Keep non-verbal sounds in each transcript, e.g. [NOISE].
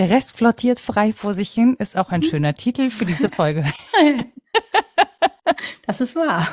Der Rest flottiert frei vor sich hin, ist auch ein schöner Titel für diese Folge. [LAUGHS] [LAUGHS] Das ist wahr.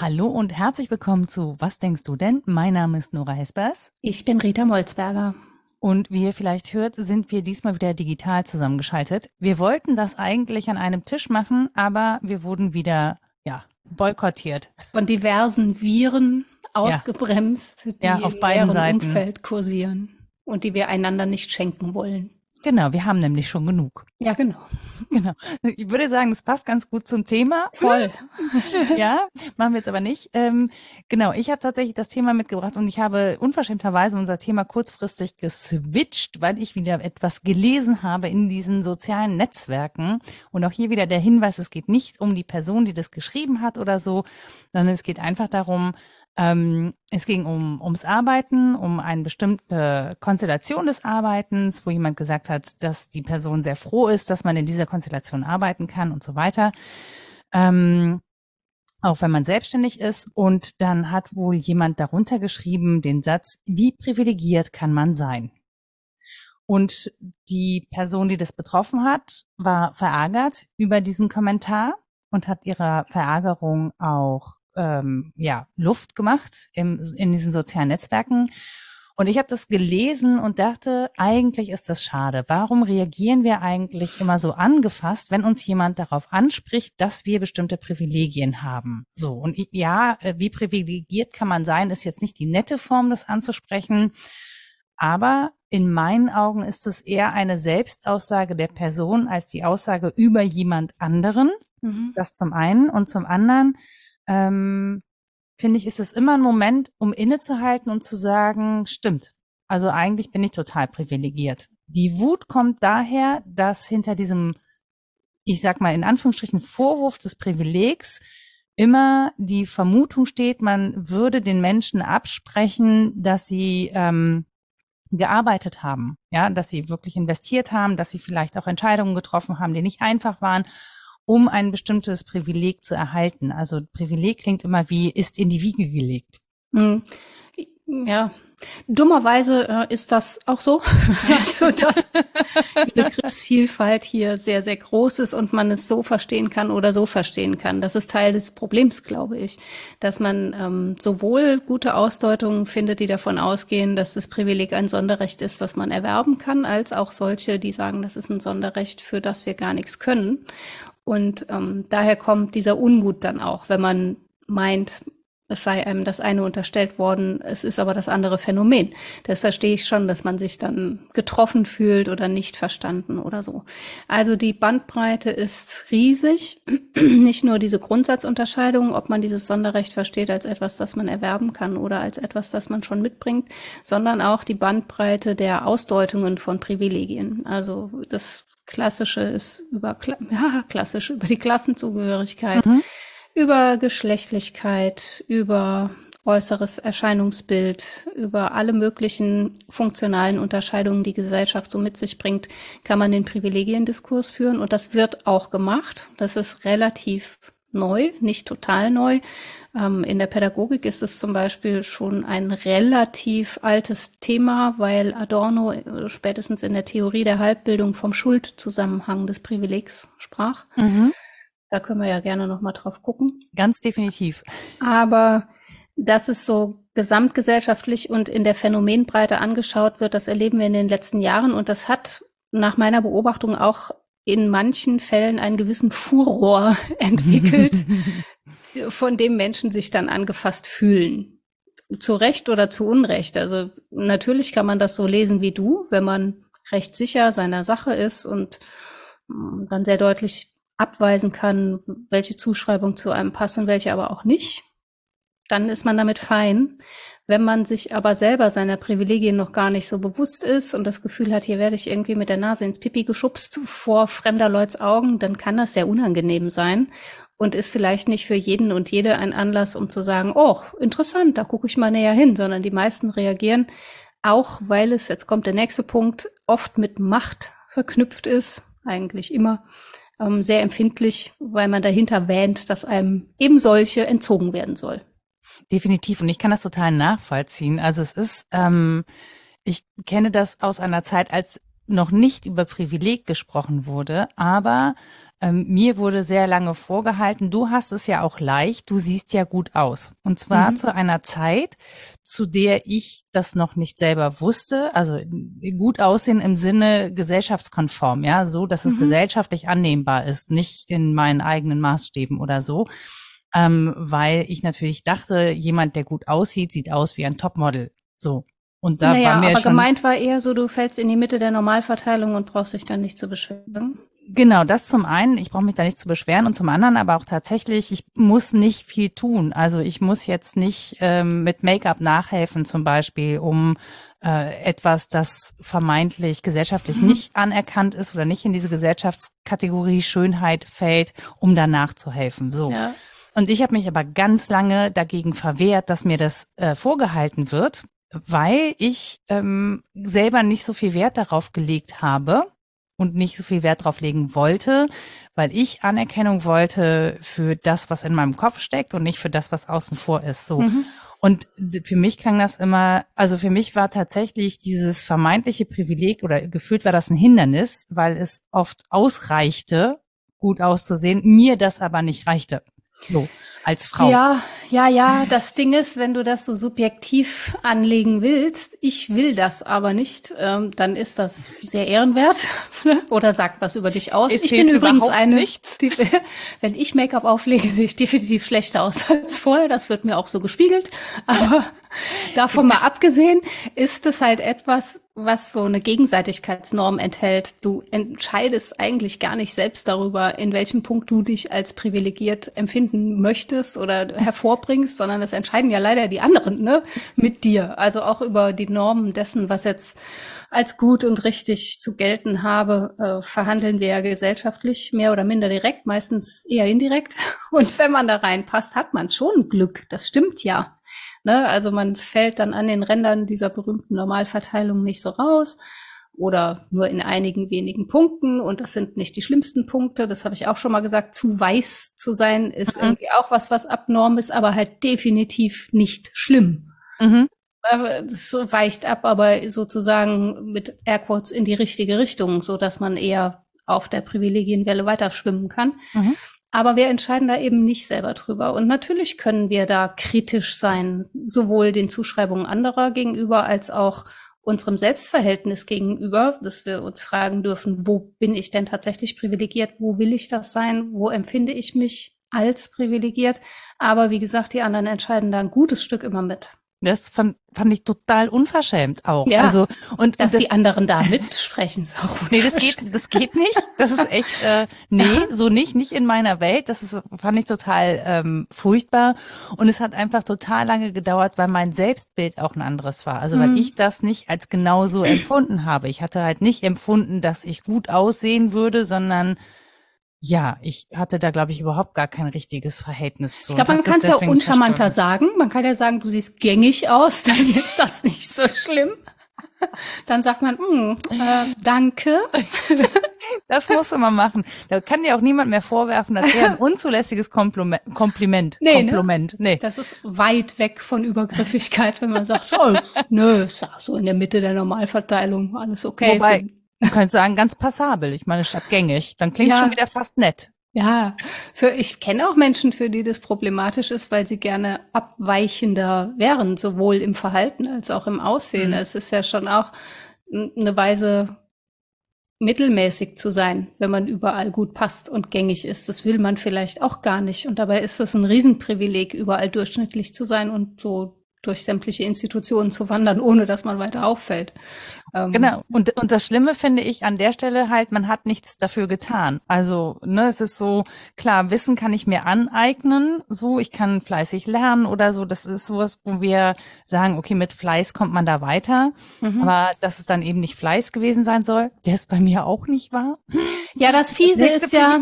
Hallo und herzlich willkommen zu Was denkst du denn? Mein Name ist Nora Hespers. Ich bin Rita Molzberger. Und wie ihr vielleicht hört, sind wir diesmal wieder digital zusammengeschaltet. Wir wollten das eigentlich an einem Tisch machen, aber wir wurden wieder, ja, boykottiert. Von diversen Viren ausgebremst, die ja, auf beiden Seiten. Umfeld kursieren und die wir einander nicht schenken wollen. Genau, wir haben nämlich schon genug. Ja, genau. [LAUGHS] Genau. Ich würde sagen, das passt ganz gut zum Thema. Voll. [LAUGHS] ja, machen wir jetzt aber nicht. Ähm, genau, ich habe tatsächlich das Thema mitgebracht und ich habe unverschämterweise unser Thema kurzfristig geswitcht, weil ich wieder etwas gelesen habe in diesen sozialen Netzwerken. Und auch hier wieder der Hinweis, es geht nicht um die Person, die das geschrieben hat oder so, sondern es geht einfach darum, ähm, es ging um ums Arbeiten, um eine bestimmte Konstellation des Arbeitens, wo jemand gesagt hat, dass die Person sehr froh ist, dass man in dieser Konstellation arbeiten kann und so weiter. Ähm, auch wenn man selbstständig ist. Und dann hat wohl jemand darunter geschrieben den Satz, wie privilegiert kann man sein? Und die Person, die das betroffen hat, war verärgert über diesen Kommentar und hat ihrer Verärgerung auch ähm, ja, Luft gemacht im, in diesen sozialen Netzwerken. Und ich habe das gelesen und dachte, eigentlich ist das schade. Warum reagieren wir eigentlich immer so angefasst, wenn uns jemand darauf anspricht, dass wir bestimmte Privilegien haben? So, und ich, ja, äh, wie privilegiert kann man sein, ist jetzt nicht die nette Form, das anzusprechen. Aber in meinen Augen ist es eher eine Selbstaussage der Person als die Aussage über jemand anderen. Mhm. Das zum einen. Und zum anderen ähm, finde ich, ist es immer ein Moment, um innezuhalten und zu sagen, stimmt. Also eigentlich bin ich total privilegiert. Die Wut kommt daher, dass hinter diesem, ich sag mal in Anführungsstrichen, Vorwurf des Privilegs immer die Vermutung steht, man würde den Menschen absprechen, dass sie ähm, gearbeitet haben, ja, dass sie wirklich investiert haben, dass sie vielleicht auch Entscheidungen getroffen haben, die nicht einfach waren um ein bestimmtes Privileg zu erhalten. Also Privileg klingt immer wie ist in die Wiege gelegt. Hm. Ja, dummerweise äh, ist das auch so. [LAUGHS] also, dass die Begriffsvielfalt hier sehr, sehr groß ist und man es so verstehen kann oder so verstehen kann. Das ist Teil des Problems, glaube ich, dass man ähm, sowohl gute Ausdeutungen findet, die davon ausgehen, dass das Privileg ein Sonderrecht ist, das man erwerben kann, als auch solche, die sagen, das ist ein Sonderrecht, für das wir gar nichts können. Und ähm, daher kommt dieser Unmut dann auch, wenn man meint, es sei einem das eine unterstellt worden, es ist aber das andere Phänomen. Das verstehe ich schon, dass man sich dann getroffen fühlt oder nicht verstanden oder so. Also die Bandbreite ist riesig. [CLEARS THROAT] Nicht nur diese Grundsatzunterscheidung, ob man dieses Sonderrecht versteht als etwas, das man erwerben kann oder als etwas, das man schon mitbringt, sondern auch die Bandbreite der Ausdeutungen von Privilegien. Also das Klassische ist über, [LAUGHS] ja, klassisch, über die Klassenzugehörigkeit, mhm. über Geschlechtlichkeit, über äußeres Erscheinungsbild, über alle möglichen funktionalen Unterscheidungen, die Gesellschaft so mit sich bringt, kann man den Privilegiendiskurs führen. Und das wird auch gemacht. Das ist relativ neu, nicht total neu. Ähm, in der Pädagogik ist es zum Beispiel schon ein relativ altes Thema, weil Adorno äh, spätestens in der Theorie der Halbbildung vom Schuldzusammenhang des Privilegs sprach. Mhm. Da können wir ja gerne noch mal drauf gucken. Ganz definitiv. Aber dass es so gesamtgesellschaftlich und in der Phänomenbreite angeschaut wird, das erleben wir in den letzten Jahren und das hat nach meiner Beobachtung auch in manchen Fällen einen gewissen Furor [LAUGHS] entwickelt, von dem Menschen sich dann angefasst fühlen. Zu Recht oder zu Unrecht. Also natürlich kann man das so lesen wie du, wenn man recht sicher seiner Sache ist und mm, dann sehr deutlich abweisen kann, welche Zuschreibung zu einem passt und welche aber auch nicht. Dann ist man damit fein. Wenn man sich aber selber seiner Privilegien noch gar nicht so bewusst ist und das Gefühl hat, hier werde ich irgendwie mit der Nase ins Pipi geschubst [LAUGHS] vor fremder Leuts Augen, dann kann das sehr unangenehm sein und ist vielleicht nicht für jeden und jede ein Anlass, um zu sagen, oh, interessant, da gucke ich mal näher hin, sondern die meisten reagieren auch, weil es, jetzt kommt der nächste Punkt, oft mit Macht verknüpft ist, eigentlich immer, ähm, sehr empfindlich, weil man dahinter wähnt, dass einem eben solche entzogen werden soll. Definitiv. Und ich kann das total nachvollziehen. Also es ist, ähm, ich kenne das aus einer Zeit, als noch nicht über Privileg gesprochen wurde, aber ähm, mir wurde sehr lange vorgehalten, du hast es ja auch leicht, du siehst ja gut aus. Und zwar mhm. zu einer Zeit, zu der ich das noch nicht selber wusste, also gut aussehen im Sinne gesellschaftskonform, ja, so, dass es mhm. gesellschaftlich annehmbar ist, nicht in meinen eigenen Maßstäben oder so. Ähm, weil ich natürlich dachte, jemand, der gut aussieht, sieht aus wie ein Topmodel. So. Und da naja, war mir aber schon gemeint war eher so, du fällst in die Mitte der Normalverteilung und brauchst dich dann nicht zu beschweren. Genau, das zum einen, ich brauche mich da nicht zu beschweren und zum anderen aber auch tatsächlich, ich muss nicht viel tun. Also ich muss jetzt nicht ähm, mit Make-up nachhelfen zum Beispiel, um äh, etwas, das vermeintlich gesellschaftlich mhm. nicht anerkannt ist oder nicht in diese Gesellschaftskategorie Schönheit fällt, um danach zu helfen. So. Ja. Und ich habe mich aber ganz lange dagegen verwehrt, dass mir das äh, vorgehalten wird, weil ich ähm, selber nicht so viel Wert darauf gelegt habe und nicht so viel Wert darauf legen wollte, weil ich Anerkennung wollte für das, was in meinem Kopf steckt und nicht für das, was außen vor ist. So. Mhm. Und für mich klang das immer, also für mich war tatsächlich dieses vermeintliche Privileg oder gefühlt war das ein Hindernis, weil es oft ausreichte, gut auszusehen, mir das aber nicht reichte. So als Frau. Ja, ja, ja. Das Ding ist, wenn du das so subjektiv anlegen willst, ich will das aber nicht, ähm, dann ist das sehr ehrenwert [LAUGHS] oder sagt was über dich aus. Es ich bin übrigens eine, nichts. [LAUGHS] Die, wenn ich Make-up auflege, [LAUGHS] sehe ich definitiv schlechter aus als vorher. Das wird mir auch so gespiegelt. Aber davon mal abgesehen, ist es halt etwas, was so eine Gegenseitigkeitsnorm enthält. Du entscheidest eigentlich gar nicht selbst darüber, in welchem Punkt du dich als privilegiert empfinden möchtest oder hervorbringst, sondern das entscheiden ja leider die anderen, ne, mit dir. Also auch über die Normen dessen, was jetzt als gut und richtig zu gelten habe, äh, verhandeln wir ja gesellschaftlich mehr oder minder direkt, meistens eher indirekt. Und wenn man da reinpasst, hat man schon Glück. Das stimmt ja. Ne? Also man fällt dann an den Rändern dieser berühmten Normalverteilung nicht so raus oder nur in einigen wenigen Punkten. Und das sind nicht die schlimmsten Punkte. Das habe ich auch schon mal gesagt. Zu weiß zu sein ist mhm. irgendwie auch was, was abnorm ist, aber halt definitiv nicht schlimm. Mhm. Es weicht ab, aber sozusagen mit Airquotes in die richtige Richtung, so dass man eher auf der Privilegienwelle weiter schwimmen kann. Mhm. Aber wir entscheiden da eben nicht selber drüber. Und natürlich können wir da kritisch sein, sowohl den Zuschreibungen anderer gegenüber als auch unserem Selbstverhältnis gegenüber, dass wir uns fragen dürfen, wo bin ich denn tatsächlich privilegiert? Wo will ich das sein? Wo empfinde ich mich als privilegiert? Aber wie gesagt, die anderen entscheiden da ein gutes Stück immer mit. Das fand, fand ich total unverschämt auch. Ja, also und dass und das, die anderen da mitsprechen. So nee, das geht, das geht nicht. Das ist echt, äh, nee, so nicht, nicht in meiner Welt. Das ist, fand ich total ähm, furchtbar. Und es hat einfach total lange gedauert, weil mein Selbstbild auch ein anderes war. Also weil mhm. ich das nicht als genau so empfunden habe. Ich hatte halt nicht empfunden, dass ich gut aussehen würde, sondern ja, ich hatte da, glaube ich, überhaupt gar kein richtiges Verhältnis zu. Ich glaube, man kann es ja uncharmanter sagen. Man kann ja sagen, du siehst gängig aus, [LAUGHS] dann ist das nicht so schlimm. Dann sagt man, mm, äh, danke. [LAUGHS] Das muss man machen. Da kann dir auch niemand mehr vorwerfen, das wäre ein [LAUGHS] unzulässiges Kompliment. Kompliment. Nee, ne? Kompliment. Ne? Nee. Das ist weit weg von Übergriffigkeit, wenn man sagt, oh, nö, ist so in der Mitte der Normalverteilung, alles okay. Wobei, man könnte sagen, ganz passabel. Ich meine, statt gängig. Dann klingt ja. schon wieder fast nett. Ja, für, ich kenne auch Menschen, für die das problematisch ist, weil sie gerne abweichender wären, sowohl im Verhalten als auch im Aussehen. Mhm. Es ist ja schon auch eine Weise, mittelmäßig zu sein, wenn man überall gut passt und gängig ist. Das will man vielleicht auch gar nicht. Und dabei ist es ein Riesenprivileg, überall durchschnittlich zu sein und so durch sämtliche Institutionen zu wandern, ohne dass man weiter auffällt. Ähm, genau. Und, und das Schlimme finde ich an der Stelle halt, man hat nichts dafür getan. Also, ne, es ist so, klar, Wissen kann ich mir aneignen, so, ich kann fleißig lernen oder so. Das ist sowas, wo wir sagen, okay, mit Fleiß kommt man da weiter. Mhm. Aber dass es dann eben nicht Fleiß gewesen sein soll, der ist bei mir auch nicht wahr. Ja, das Fiese das ist ja,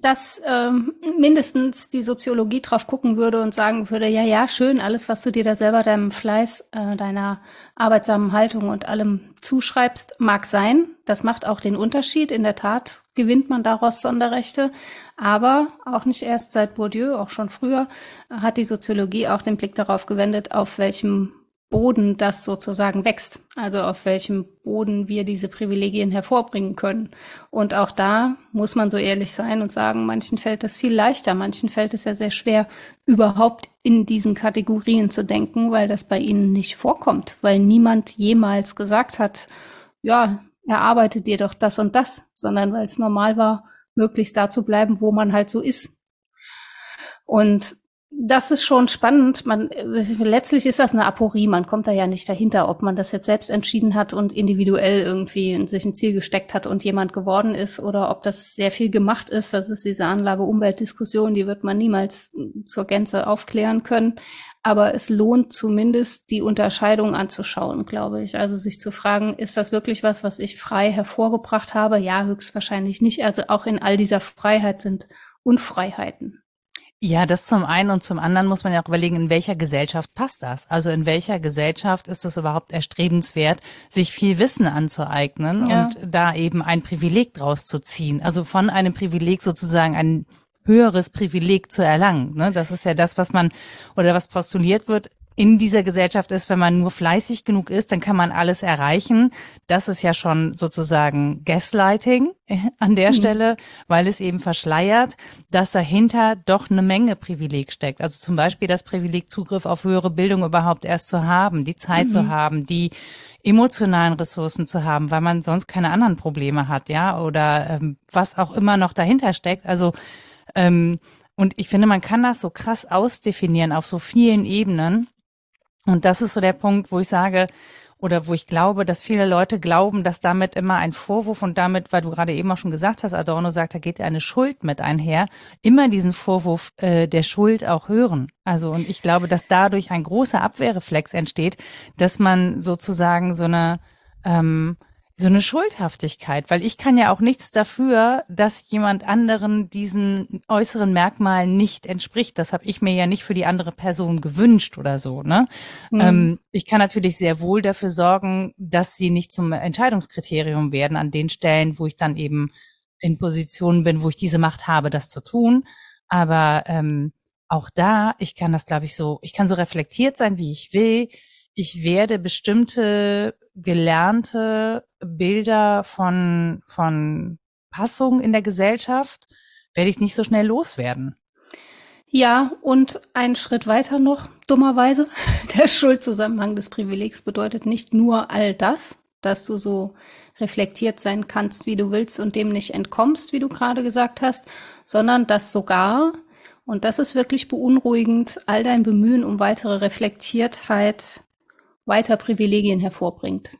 dass ähm, mindestens die Soziologie drauf gucken würde und sagen würde, ja, ja, schön, alles, was du dir da selber deinem Fleiß, äh, deiner arbeitsamen Haltung und allem zuschreibst, mag sein. Das macht auch den Unterschied. In der Tat gewinnt man daraus Sonderrechte. Aber auch nicht erst seit Bourdieu, auch schon früher, hat die Soziologie auch den Blick darauf gewendet, auf welchem Boden das sozusagen wächst, also auf welchem Boden wir diese Privilegien hervorbringen können. Und auch da muss man so ehrlich sein und sagen, manchen fällt es viel leichter, manchen fällt es ja sehr schwer, überhaupt in diesen Kategorien zu denken, weil das bei ihnen nicht vorkommt, weil niemand jemals gesagt hat, ja, erarbeitet dir doch das und das, sondern weil es normal war, möglichst da zu bleiben, wo man halt so ist. Und das ist schon spannend. Man, letztlich ist das eine Aporie. Man kommt da ja nicht dahinter, ob man das jetzt selbst entschieden hat und individuell irgendwie in sich ein Ziel gesteckt hat und jemand geworden ist oder ob das sehr viel gemacht ist. Das ist diese Anlage-Umwelt-Diskussion, die wird man niemals zur Gänze aufklären können. Aber es lohnt zumindest, die Unterscheidung anzuschauen, glaube ich. Also sich zu fragen, ist das wirklich was, was ich frei hervorgebracht habe? Ja, höchstwahrscheinlich nicht. Also auch in all dieser Freiheit sind Unfreiheiten. Ja, das zum einen und zum anderen muss man ja auch überlegen, in welcher Gesellschaft passt das? Also in welcher Gesellschaft ist es überhaupt erstrebenswert, sich viel Wissen anzueignen ja. und da eben ein Privileg draus zu ziehen? Also von einem Privileg sozusagen ein höheres Privileg zu erlangen. Ne? Das ist ja das, was man oder was postuliert wird in dieser Gesellschaft ist, wenn man nur fleißig genug ist, dann kann man alles erreichen. Das ist ja schon sozusagen Gaslighting an der mhm. Stelle, weil es eben verschleiert, dass dahinter doch eine Menge Privileg steckt. Also zum Beispiel das Privileg, Zugriff auf höhere Bildung überhaupt erst zu haben, die Zeit mhm. zu haben, die emotionalen Ressourcen zu haben, weil man sonst keine anderen Probleme hat, ja, oder ähm, was auch immer noch dahinter steckt. Also ähm, und ich finde, man kann das so krass ausdefinieren auf so vielen Ebenen. Und das ist so der Punkt, wo ich sage, oder wo ich glaube, dass viele Leute glauben, dass damit immer ein Vorwurf und damit, weil du gerade eben auch schon gesagt hast, Adorno sagt, da geht eine Schuld mit einher, immer diesen Vorwurf äh, der Schuld auch hören. Also und ich glaube, dass dadurch ein großer Abwehrreflex entsteht, dass man sozusagen so eine ähm, so eine Schuldhaftigkeit, weil ich kann ja auch nichts dafür, dass jemand anderen diesen äußeren Merkmalen nicht entspricht. Das habe ich mir ja nicht für die andere Person gewünscht oder so. Ne? Mhm. Ähm, ich kann natürlich sehr wohl dafür sorgen, dass sie nicht zum Entscheidungskriterium werden an den Stellen, wo ich dann eben in Positionen bin, wo ich diese Macht habe, das zu tun. Aber ähm, auch da, ich kann das, glaube ich, so, ich kann so reflektiert sein, wie ich will. Ich werde bestimmte gelernte Bilder von, von Passung in der Gesellschaft werde ich nicht so schnell loswerden. Ja, und einen Schritt weiter noch, dummerweise, [LAUGHS] der Schuldzusammenhang des Privilegs bedeutet nicht nur all das, dass du so reflektiert sein kannst, wie du willst und dem nicht entkommst, wie du gerade gesagt hast, sondern dass sogar, und das ist wirklich beunruhigend, all dein Bemühen um weitere Reflektiertheit weiter Privilegien hervorbringt.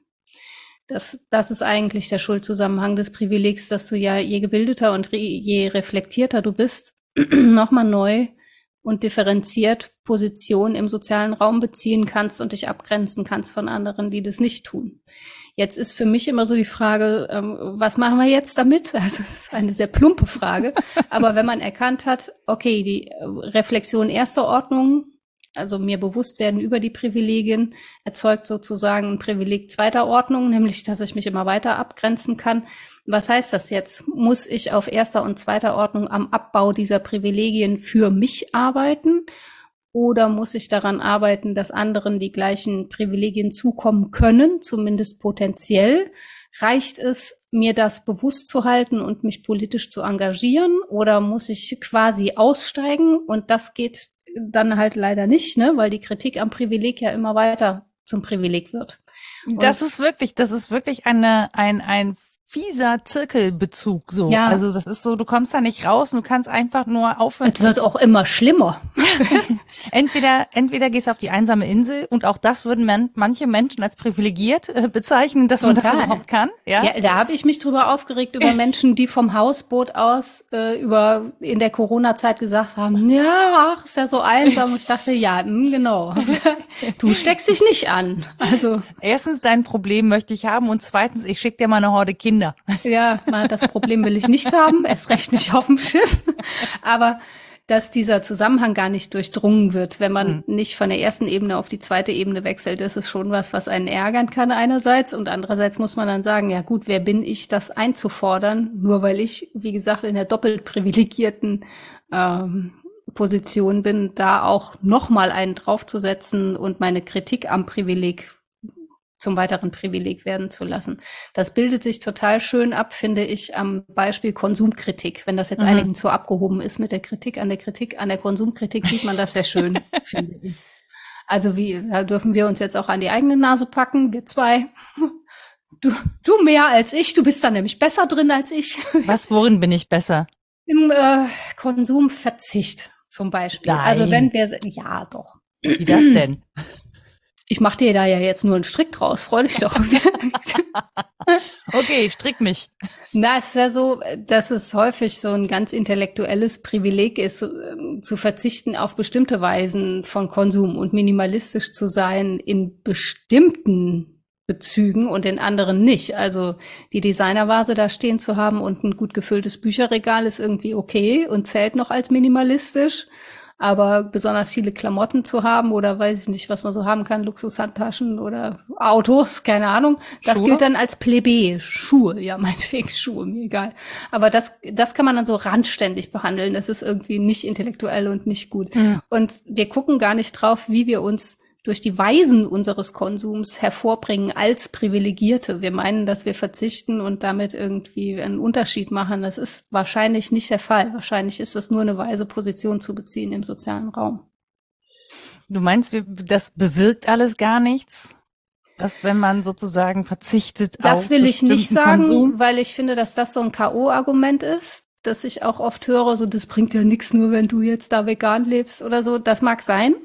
Das, das ist eigentlich der Schuldzusammenhang des Privilegs, dass du ja je gebildeter und re, je reflektierter du bist, [CLEARS THROAT] nochmal neu und differenziert Position im sozialen Raum beziehen kannst und dich abgrenzen kannst von anderen, die das nicht tun. Jetzt ist für mich immer so die Frage, ähm, was machen wir jetzt damit? [LAUGHS] Also es ist eine sehr plumpe Frage. Aber wenn man erkannt hat, okay, die äh, Reflexion erster Ordnung also mir bewusst werden über die Privilegien, erzeugt sozusagen ein Privileg zweiter Ordnung, nämlich dass ich mich immer weiter abgrenzen kann. Was heißt das jetzt? Muss ich auf erster und zweiter Ordnung am Abbau dieser Privilegien für mich arbeiten? Oder muss ich daran arbeiten, dass anderen die gleichen Privilegien zukommen können, zumindest potenziell? Reicht es, mir das bewusst zu halten und mich politisch zu engagieren? Oder muss ich quasi aussteigen? Und das geht dann halt leider nicht, ne, weil die Kritik am Privileg ja immer weiter zum Privileg wird. Und das ist wirklich, das ist wirklich eine, ein, ein fieser Zirkelbezug so. Ja. Also das ist so, du kommst da nicht raus und du kannst einfach nur aufhören. Es wird auch immer schlimmer. [LAUGHS] entweder, entweder gehst du auf die einsame Insel und auch das würden man, manche Menschen als privilegiert äh, bezeichnen, dass man Total. das überhaupt kann. Ja, ja da habe ich mich drüber aufgeregt über [LAUGHS] Menschen, die vom Hausboot aus äh, über in der Corona-Zeit gesagt haben, ja, ach, ist ja so einsam. Und ich dachte, ja, mh, hm, genau. [LAUGHS] du steckst dich nicht an. Also erstens dein Problem möchte ich haben und zweitens ich schicke dir mal eine Horde Kinder Kinder. Ja, das Problem will ich nicht haben, erst recht nicht auf dem Schiff. Aber dass dieser Zusammenhang gar nicht durchdrungen wird, wenn man mhm. nicht von der ersten Ebene auf die zweite Ebene wechselt. Das ist schon was, was einen ärgern kann einerseits und andererseits muss man dann sagen, ja gut, wer bin ich, das einzufordern, nur weil ich, wie gesagt, in der doppelt privilegierten ähm, Position bin, da auch nochmal einen draufzusetzen und meine Kritik am Privileg zum weiteren Privileg werden zu lassen. Das bildet sich total schön ab, finde ich, am Beispiel Konsumkritik. Wenn das jetzt mhm. einigen zu abgehoben ist mit der Kritik an der Kritik, an der Konsumkritik, sieht man das sehr schön, [LAUGHS] finde ich. Also wie, da dürfen wir uns jetzt auch an die eigene Nase packen, wir zwei. [LAUGHS] Du, du mehr als ich, du bist da nämlich besser drin als ich. [LAUGHS] Was, worin bin ich besser? Im äh, Konsumverzicht zum Beispiel. Nein. Also wenn wir, ja doch. Wie das [CLEARS THROAT] denn? Ich mache dir da ja jetzt nur einen Strick draus, freu dich doch. [LAUGHS] okay, strick mich. Na, es ist ja so, dass es häufig so ein ganz intellektuelles Privileg ist, ähm, zu verzichten auf bestimmte Weisen von Konsum und minimalistisch zu sein in bestimmten Bezügen und in anderen nicht. Also die Designervase da stehen zu haben und ein gut gefülltes Bücherregal ist irgendwie okay und zählt noch als minimalistisch. Aber besonders viele Klamotten zu haben oder weiß ich nicht, was man so haben kann, Luxushandtaschen oder Autos, keine Ahnung, das Schuhe? gilt dann als Plebe. Schuhe, ja, [LAUGHS] meinetwegen Schuhe, mir egal. Aber das, das kann man dann so randständig behandeln. Das ist irgendwie nicht intellektuell und nicht gut. Mhm. Und wir gucken gar nicht drauf, wie wir uns durch die Weisen unseres Konsums hervorbringen als Privilegierte. Wir meinen, dass wir verzichten und damit irgendwie einen Unterschied machen. Das ist wahrscheinlich nicht der Fall. Wahrscheinlich ist das nur eine weise Position zu beziehen im sozialen Raum. Du meinst, das bewirkt alles gar nichts? dass wenn man sozusagen verzichtet das auf will ich nicht sagen, Konsum? weil ich finde, dass das so ein KO-Argument ist, dass ich auch oft höre, so das bringt ja nichts, nur wenn du jetzt da vegan lebst oder so. Das mag sein,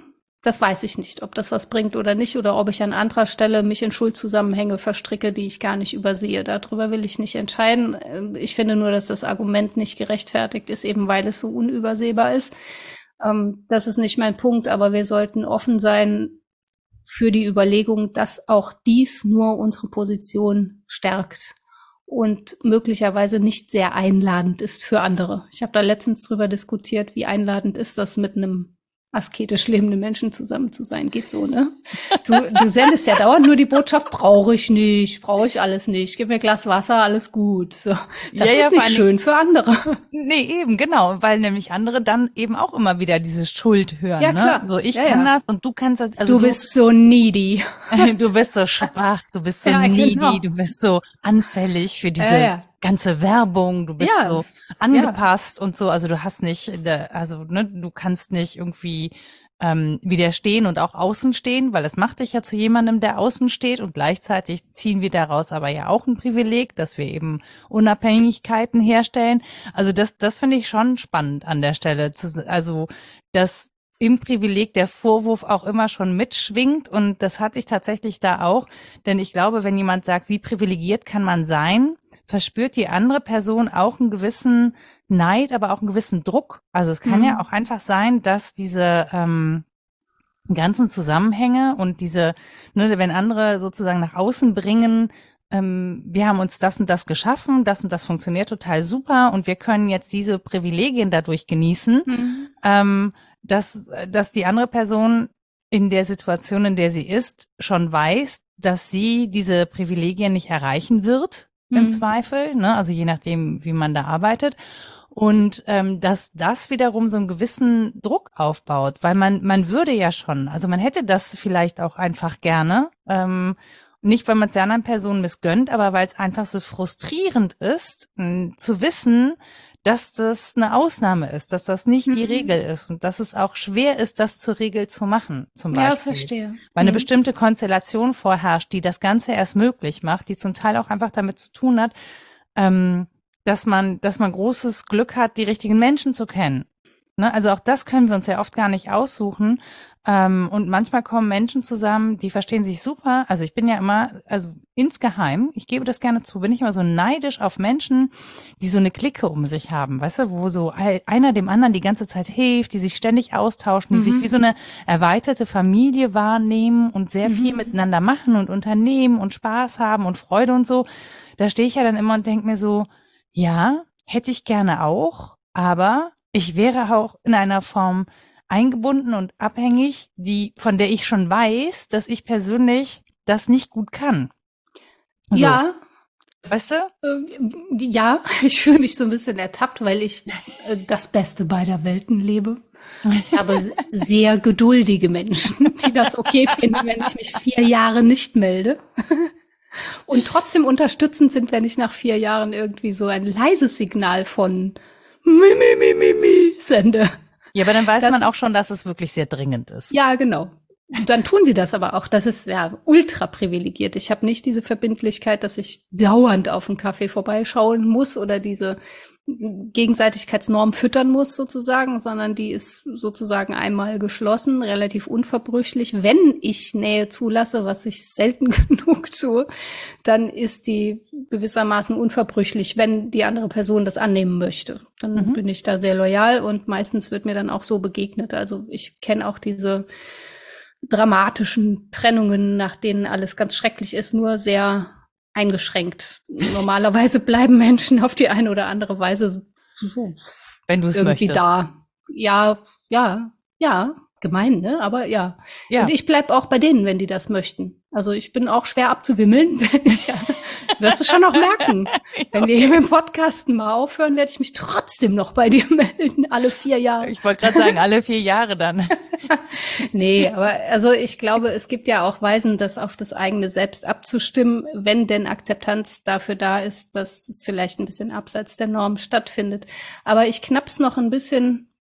das weiß ich nicht, ob das was bringt oder nicht, oder ob ich an anderer Stelle mich in Schuldzusammenhänge verstricke, die ich gar nicht übersehe. Darüber will ich nicht entscheiden. Ähm, ich finde nur, dass das Argument nicht gerechtfertigt ist, eben weil es so unübersehbar ist. Ähm, das ist nicht mein Punkt, aber wir sollten offen sein für die Überlegung, dass auch dies nur unsere Position stärkt und möglicherweise nicht sehr einladend ist für andere. Ich habe da letztens drüber diskutiert, wie einladend ist das mit einem asketisch lebende Menschen zusammen zu sein. Geht so, ne? Du, du sendest ja dauernd nur die Botschaft, brauche ich nicht, brauche ich alles nicht, gib mir Glas Wasser, alles gut. So, das ja, ist ja, nicht schön für andere. Nee, eben, genau, weil nämlich andere dann eben auch immer wieder diese Schuld hören. Ja, ne? klar. Ne? So, ich ja, kann das und du kannst das. Also du bist so needy. [LAUGHS] du bist so schwach, du bist so needy, genau. du bist so anfällig für diese ganze Werbung, du bist ja, so angepasst ja. und so, also du hast nicht, also ne, du kannst nicht irgendwie ähm, widerstehen und auch außen stehen, weil es macht dich ja zu jemandem, der außen steht und gleichzeitig ziehen wir daraus aber ja auch ein Privileg, dass wir eben Unabhängigkeiten herstellen. Also das, das finde ich schon spannend an der Stelle, zu, also dass im Privileg der Vorwurf auch immer schon mitschwingt und das hatte ich tatsächlich da auch, denn ich glaube, wenn jemand sagt, wie privilegiert kann man sein, verspürt die andere Person auch einen gewissen Neid, aber auch einen gewissen Druck. Also es kann mhm. ja auch einfach sein, dass diese ähm, ganzen Zusammenhänge und diese, ne, wenn andere sozusagen nach außen bringen, ähm, wir haben uns das und das geschaffen, das und das funktioniert total super und wir können jetzt diese Privilegien dadurch genießen, mhm. ähm, dass, dass die andere Person in der Situation, in der sie ist, schon weiß, dass sie diese Privilegien nicht erreichen wird, im mhm. Zweifel, ne? also je nachdem, wie man da arbeitet. Und ähm, dass das wiederum so einen gewissen Druck aufbaut, weil man, man würde ja schon, also man hätte das vielleicht auch einfach gerne, ähm, nicht weil man es der anderen Person missgönnt, aber weil es einfach so frustrierend ist, zu wissen, dass das eine Ausnahme ist, dass das nicht mhm. die Regel ist und dass es auch schwer ist, das zur Regel zu machen, zum Beispiel. Ja, verstehe. Weil eine mhm. bestimmte Konstellation vorherrscht, die das Ganze erst möglich macht, die zum Teil auch einfach damit zu tun hat, ähm, dass man, dass man großes Glück hat, die richtigen Menschen zu kennen. Ne? Also auch das können wir uns ja oft gar nicht aussuchen. Ähm, und manchmal kommen Menschen zusammen, die verstehen sich super. Also ich bin ja immer, also insgeheim, ich gebe das gerne zu, bin ich immer so neidisch auf Menschen, die so eine Clique um sich haben, weißt du, wo so einer dem anderen die ganze Zeit hilft, die sich ständig austauschen, die mhm. sich wie so eine erweiterte Familie wahrnehmen und sehr mhm. viel miteinander machen und unternehmen und Spaß haben und Freude und so. Da stehe ich ja dann immer und denke mir so, ja, hätte ich gerne auch, aber ich wäre auch in einer Form eingebunden und abhängig, die, von der ich schon weiß, dass ich persönlich das nicht gut kann. So. Ja. Weißt du? Ähm, ja, [LAUGHS] ich fühle mich so ein bisschen ertappt, weil ich äh, das Beste beider Welten lebe. Ich habe [LAUGHS] sehr geduldige Menschen, die das okay finden, wenn ich mich vier Jahre nicht melde. Und trotzdem unterstützend sind, wenn ich nach vier Jahren irgendwie so ein leises Signal von mi, mi, mi, mi, mi sende. Ja, aber dann weiß das, man auch schon, dass es wirklich sehr dringend ist. Ja, genau. Und dann tun sie das aber auch. Das ist ja ultra privilegiert. Ich habe nicht diese Verbindlichkeit, dass ich dauernd auf einen Kaffee vorbeischauen muss oder diese Gegenseitigkeitsnorm füttern muss sozusagen, sondern die ist sozusagen einmal geschlossen, relativ unverbrüchlich. Wenn ich Nähe zulasse, was ich selten [LAUGHS] genug tue, dann ist die gewissermaßen unverbrüchlich, wenn die andere Person das annehmen möchte. Dann mhm. bin ich da sehr loyal und meistens wird mir dann auch so begegnet. Also ich kenne auch diese dramatischen Trennungen, nach denen alles ganz schrecklich ist, nur sehr eingeschränkt. Normalerweise [LAUGHS] bleiben Menschen auf die eine oder andere Weise wenn du es irgendwie möchtest. da. Ja, ja, ja, gemein, ne? Aber ja. ja. Und ich bleib auch bei denen, wenn die das möchten. Also ich bin auch schwer abzuwimmeln, [LAUGHS] ich wirst du schon noch merken. [LAUGHS] Wenn wir hier mit dem Podcasten mal aufhören, werde ich mich trotzdem noch bei dir [LAUGHS] melden, alle vier Jahre. Ich wollte gerade sagen, alle vier Jahre dann. nee, aber also ich glaube, es gibt ja auch Weisen, das auf das eigene Selbst abzustimmen, wenn denn Akzeptanz dafür da ist, dass es vielleicht ein bisschen abseits der Norm stattfindet. Aber ich knapp's noch ein bisschen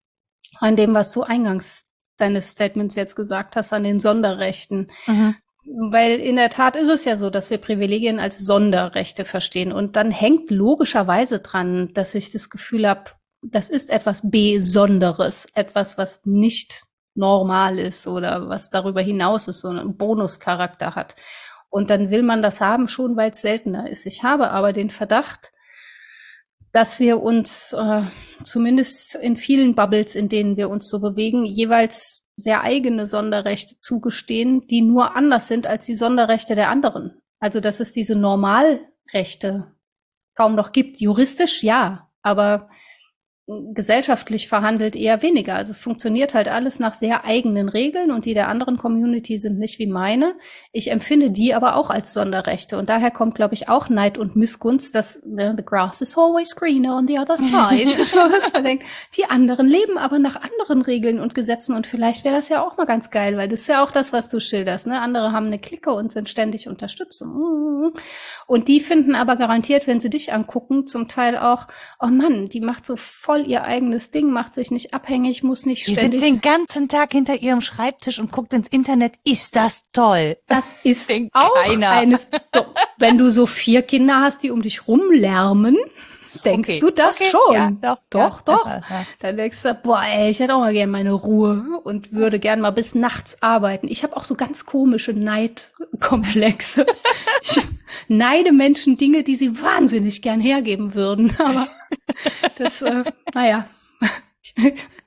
an dem, was du eingangs deines Statements jetzt gesagt hast, an den Sonderrechten. Mhm. Weil in der Tat ist es ja so, dass wir Privilegien als Sonderrechte verstehen. Und dann hängt logischerweise dran, dass ich das Gefühl habe, das ist etwas Besonderes, etwas, was nicht normal ist oder was darüber hinaus ist, so einen Bonuscharakter hat. Und dann will man das haben, schon weil es seltener ist. Ich habe aber den Verdacht, dass wir uns äh, zumindest in vielen Bubbles, in denen wir uns so bewegen, jeweils sehr eigene Sonderrechte zugestehen, die nur anders sind als die Sonderrechte der anderen. Also dass es diese Normalrechte kaum noch gibt. Juristisch ja, aber gesellschaftlich verhandelt eher weniger. Also es funktioniert halt alles nach sehr eigenen Regeln und die der anderen Community sind nicht wie meine. Ich empfinde die aber auch als Sonderrechte und daher kommt, glaube ich, auch Neid und Missgunst, dass ne, the grass is always greener on the other [LAUGHS] side. man denkt, die anderen leben aber nach anderen Regeln und Gesetzen und vielleicht wäre das ja auch mal ganz geil, weil das ist ja auch das, was du schilderst. Ne? Andere haben eine Clique und sind ständig Unterstützung. Und die finden aber garantiert, wenn sie dich angucken, zum Teil auch, oh Mann, die macht so voll voll ihr eigenes Ding, macht sich nicht abhängig, muss nicht die ständig. Die sitzt den ganzen Tag hinter ihrem Schreibtisch und guckt ins Internet. Ist das toll? Das ist auch keiner. eine. Wenn du so vier Kinder hast, die um dich rumlärmen, denkst okay. du das okay. schon? Ja, doch, doch. Ja, doch. Besser, ja. Dann denkst du, boah, ey, ich hätte auch mal gerne meine Ruhe und würde gern mal bis nachts arbeiten. Ich habe auch so ganz komische Neidkomplexe. [LAUGHS] ich neide Menschen Dinge, die sie wahnsinnig gern hergeben würden. Aber das, äh, naja.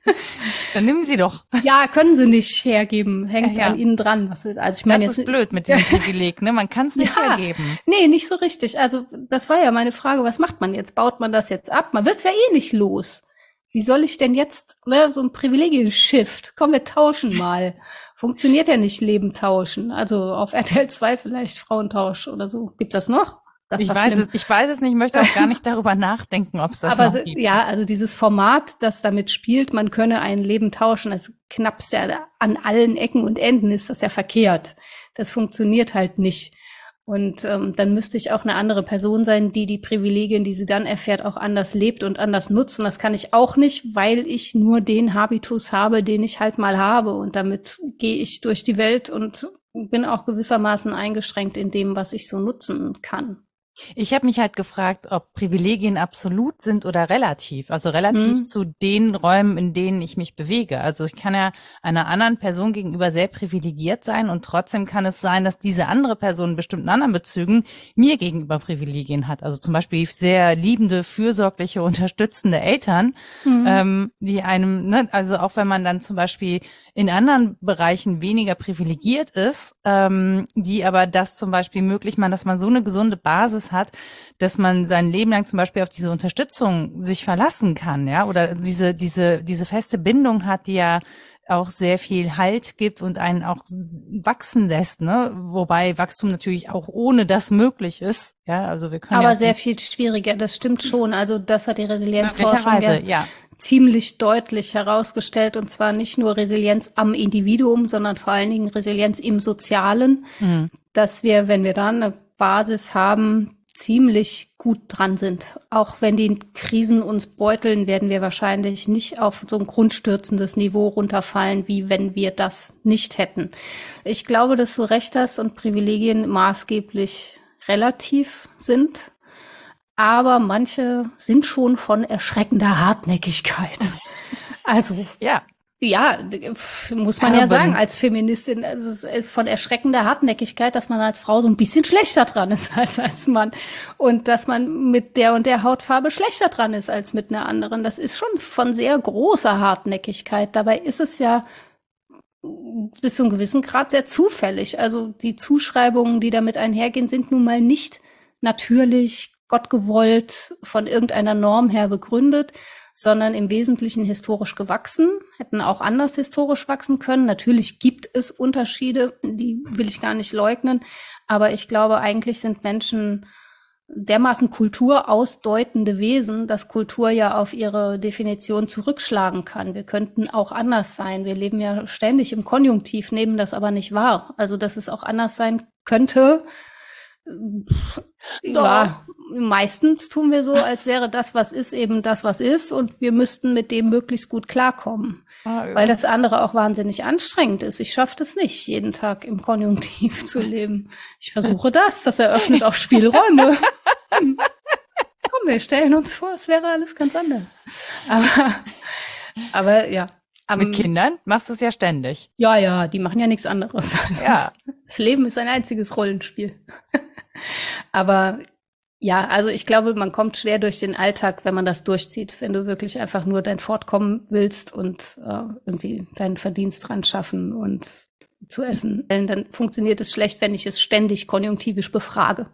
[LAUGHS] Dann nehmen Sie doch. Ja, können Sie nicht hergeben. Hängt ja, ja. an Ihnen dran. Was, also ich meine, das ist blöd mit diesem [LAUGHS] Privileg, ne? Man kann es nicht ja, hergeben. Nee, nicht so richtig. Also das war ja meine Frage, was macht man jetzt? Baut man das jetzt ab? Man wird's ja eh nicht los. Wie soll ich denn jetzt ne, so ein Privilegien-Shift? Komm, wir tauschen mal. [LAUGHS] Funktioniert ja nicht Leben tauschen. Also auf RTL 2 vielleicht Frauentausch oder so. Gibt das noch? Das ich weiß es, ich weiß es nicht, möchte auch gar nicht darüber nachdenken, ob es das Aber gibt. ja, also dieses Format, das damit spielt, man könne ein Leben tauschen, das knappst ja an allen Ecken und Enden ist das ja verkehrt. Das funktioniert halt nicht. Und ähm, dann müsste ich auch eine andere Person sein, die die Privilegien, die sie dann erfährt, auch anders lebt und anders nutzt. Und das kann ich auch nicht, weil ich nur den Habitus habe, den ich halt mal habe. Und damit gehe ich durch die Welt und bin auch gewissermaßen eingeschränkt in dem, was ich so nutzen kann. Ich habe mich halt gefragt, ob Privilegien absolut sind oder relativ. Also relativ hm. zu den Räumen, in denen ich mich bewege. Also ich kann ja einer anderen Person gegenüber sehr privilegiert sein und trotzdem kann es sein, dass diese andere Person in bestimmten anderen Bezügen mir gegenüber Privilegien hat. Also zum Beispiel sehr liebende, fürsorgliche, [LAUGHS] unterstützende Eltern, hm. ähm, die einem, ne, also auch wenn man dann zum Beispiel in anderen Bereichen weniger privilegiert ist, ähm, die aber das zum Beispiel möglich machen, dass man so eine gesunde Basis Basis hat, dass man sein Leben lang zum Beispiel auf diese Unterstützung sich verlassen kann, ja, oder diese, diese, diese feste Bindung hat, die ja auch sehr viel Halt gibt und einen auch wachsen lässt, ne? Wobei Wachstum natürlich auch ohne das möglich ist. Ja, also wir können. Aber ja sehr viel schwieriger, das stimmt schon. Also das hat die Resilienzforschung ja, ja ziemlich deutlich herausgestellt und zwar nicht nur Resilienz am Individuum, sondern vor allen Dingen Resilienz im Sozialen, mhm. dass wir, wenn wir da eine Basis haben, ziemlich gut dran sind. Auch wenn die Krisen uns beuteln, werden wir wahrscheinlich nicht auf so ein grundstürzendes Niveau runterfallen, wie wenn wir das nicht hätten. Ich glaube, dass recht hast und Privilegien maßgeblich relativ sind aber manche sind schon von erschreckender Hartnäckigkeit. [LAUGHS] Also ja. Ja, muss man ja sagen, als Feministin, es ist von erschreckender Hartnäckigkeit, dass man als Frau so ein bisschen schlechter dran ist [LAUGHS] als als Mann. Und dass man mit der und der Hautfarbe schlechter dran ist als mit einer anderen. Das ist schon von sehr großer Hartnäckigkeit. Dabei ist es ja bis zu einem gewissen Grad sehr zufällig. Also die Zuschreibungen, die damit einhergehen, sind nun mal nicht natürlich, Gott gewollt von irgendeiner Norm her begründet, sondern im Wesentlichen historisch gewachsen, hätten auch anders historisch wachsen können. Natürlich gibt es Unterschiede, die will ich gar nicht leugnen, aber ich glaube, eigentlich sind Menschen dermaßen kulturausdeutende Wesen, dass Kultur ja auf ihre Definition zurückschlagen kann. Wir könnten auch anders sein. Wir leben ja ständig im Konjunktiv, nehmen das aber nicht wahr. Also, dass es auch anders sein könnte, ja, meistens tun wir so, als wäre das, was ist, eben das, was ist, und wir müssten mit dem möglichst gut klarkommen. Ah, ja. Weil das andere auch wahnsinnig anstrengend ist. Ich schaffe das nicht, jeden Tag im Konjunktiv zu leben. Ich versuche das, das eröffnet auch Spielräume. Komm, wir stellen uns vor, es wäre alles ganz anders. Aber, aber ja. Um, Mit Kindern machst du es ja ständig. Ja, ja, die machen ja nichts anderes. Ja. [LAUGHS] Das Leben ist ein einziges Rollenspiel. [LAUGHS] Aber ja, also ich glaube, man kommt schwer durch den Alltag, wenn man das durchzieht. Wenn du wirklich einfach nur dein Fortkommen willst und äh, irgendwie deinen Verdienst dran schaffen und zu essen, dann funktioniert es schlecht, wenn ich es ständig konjunktivisch befrage.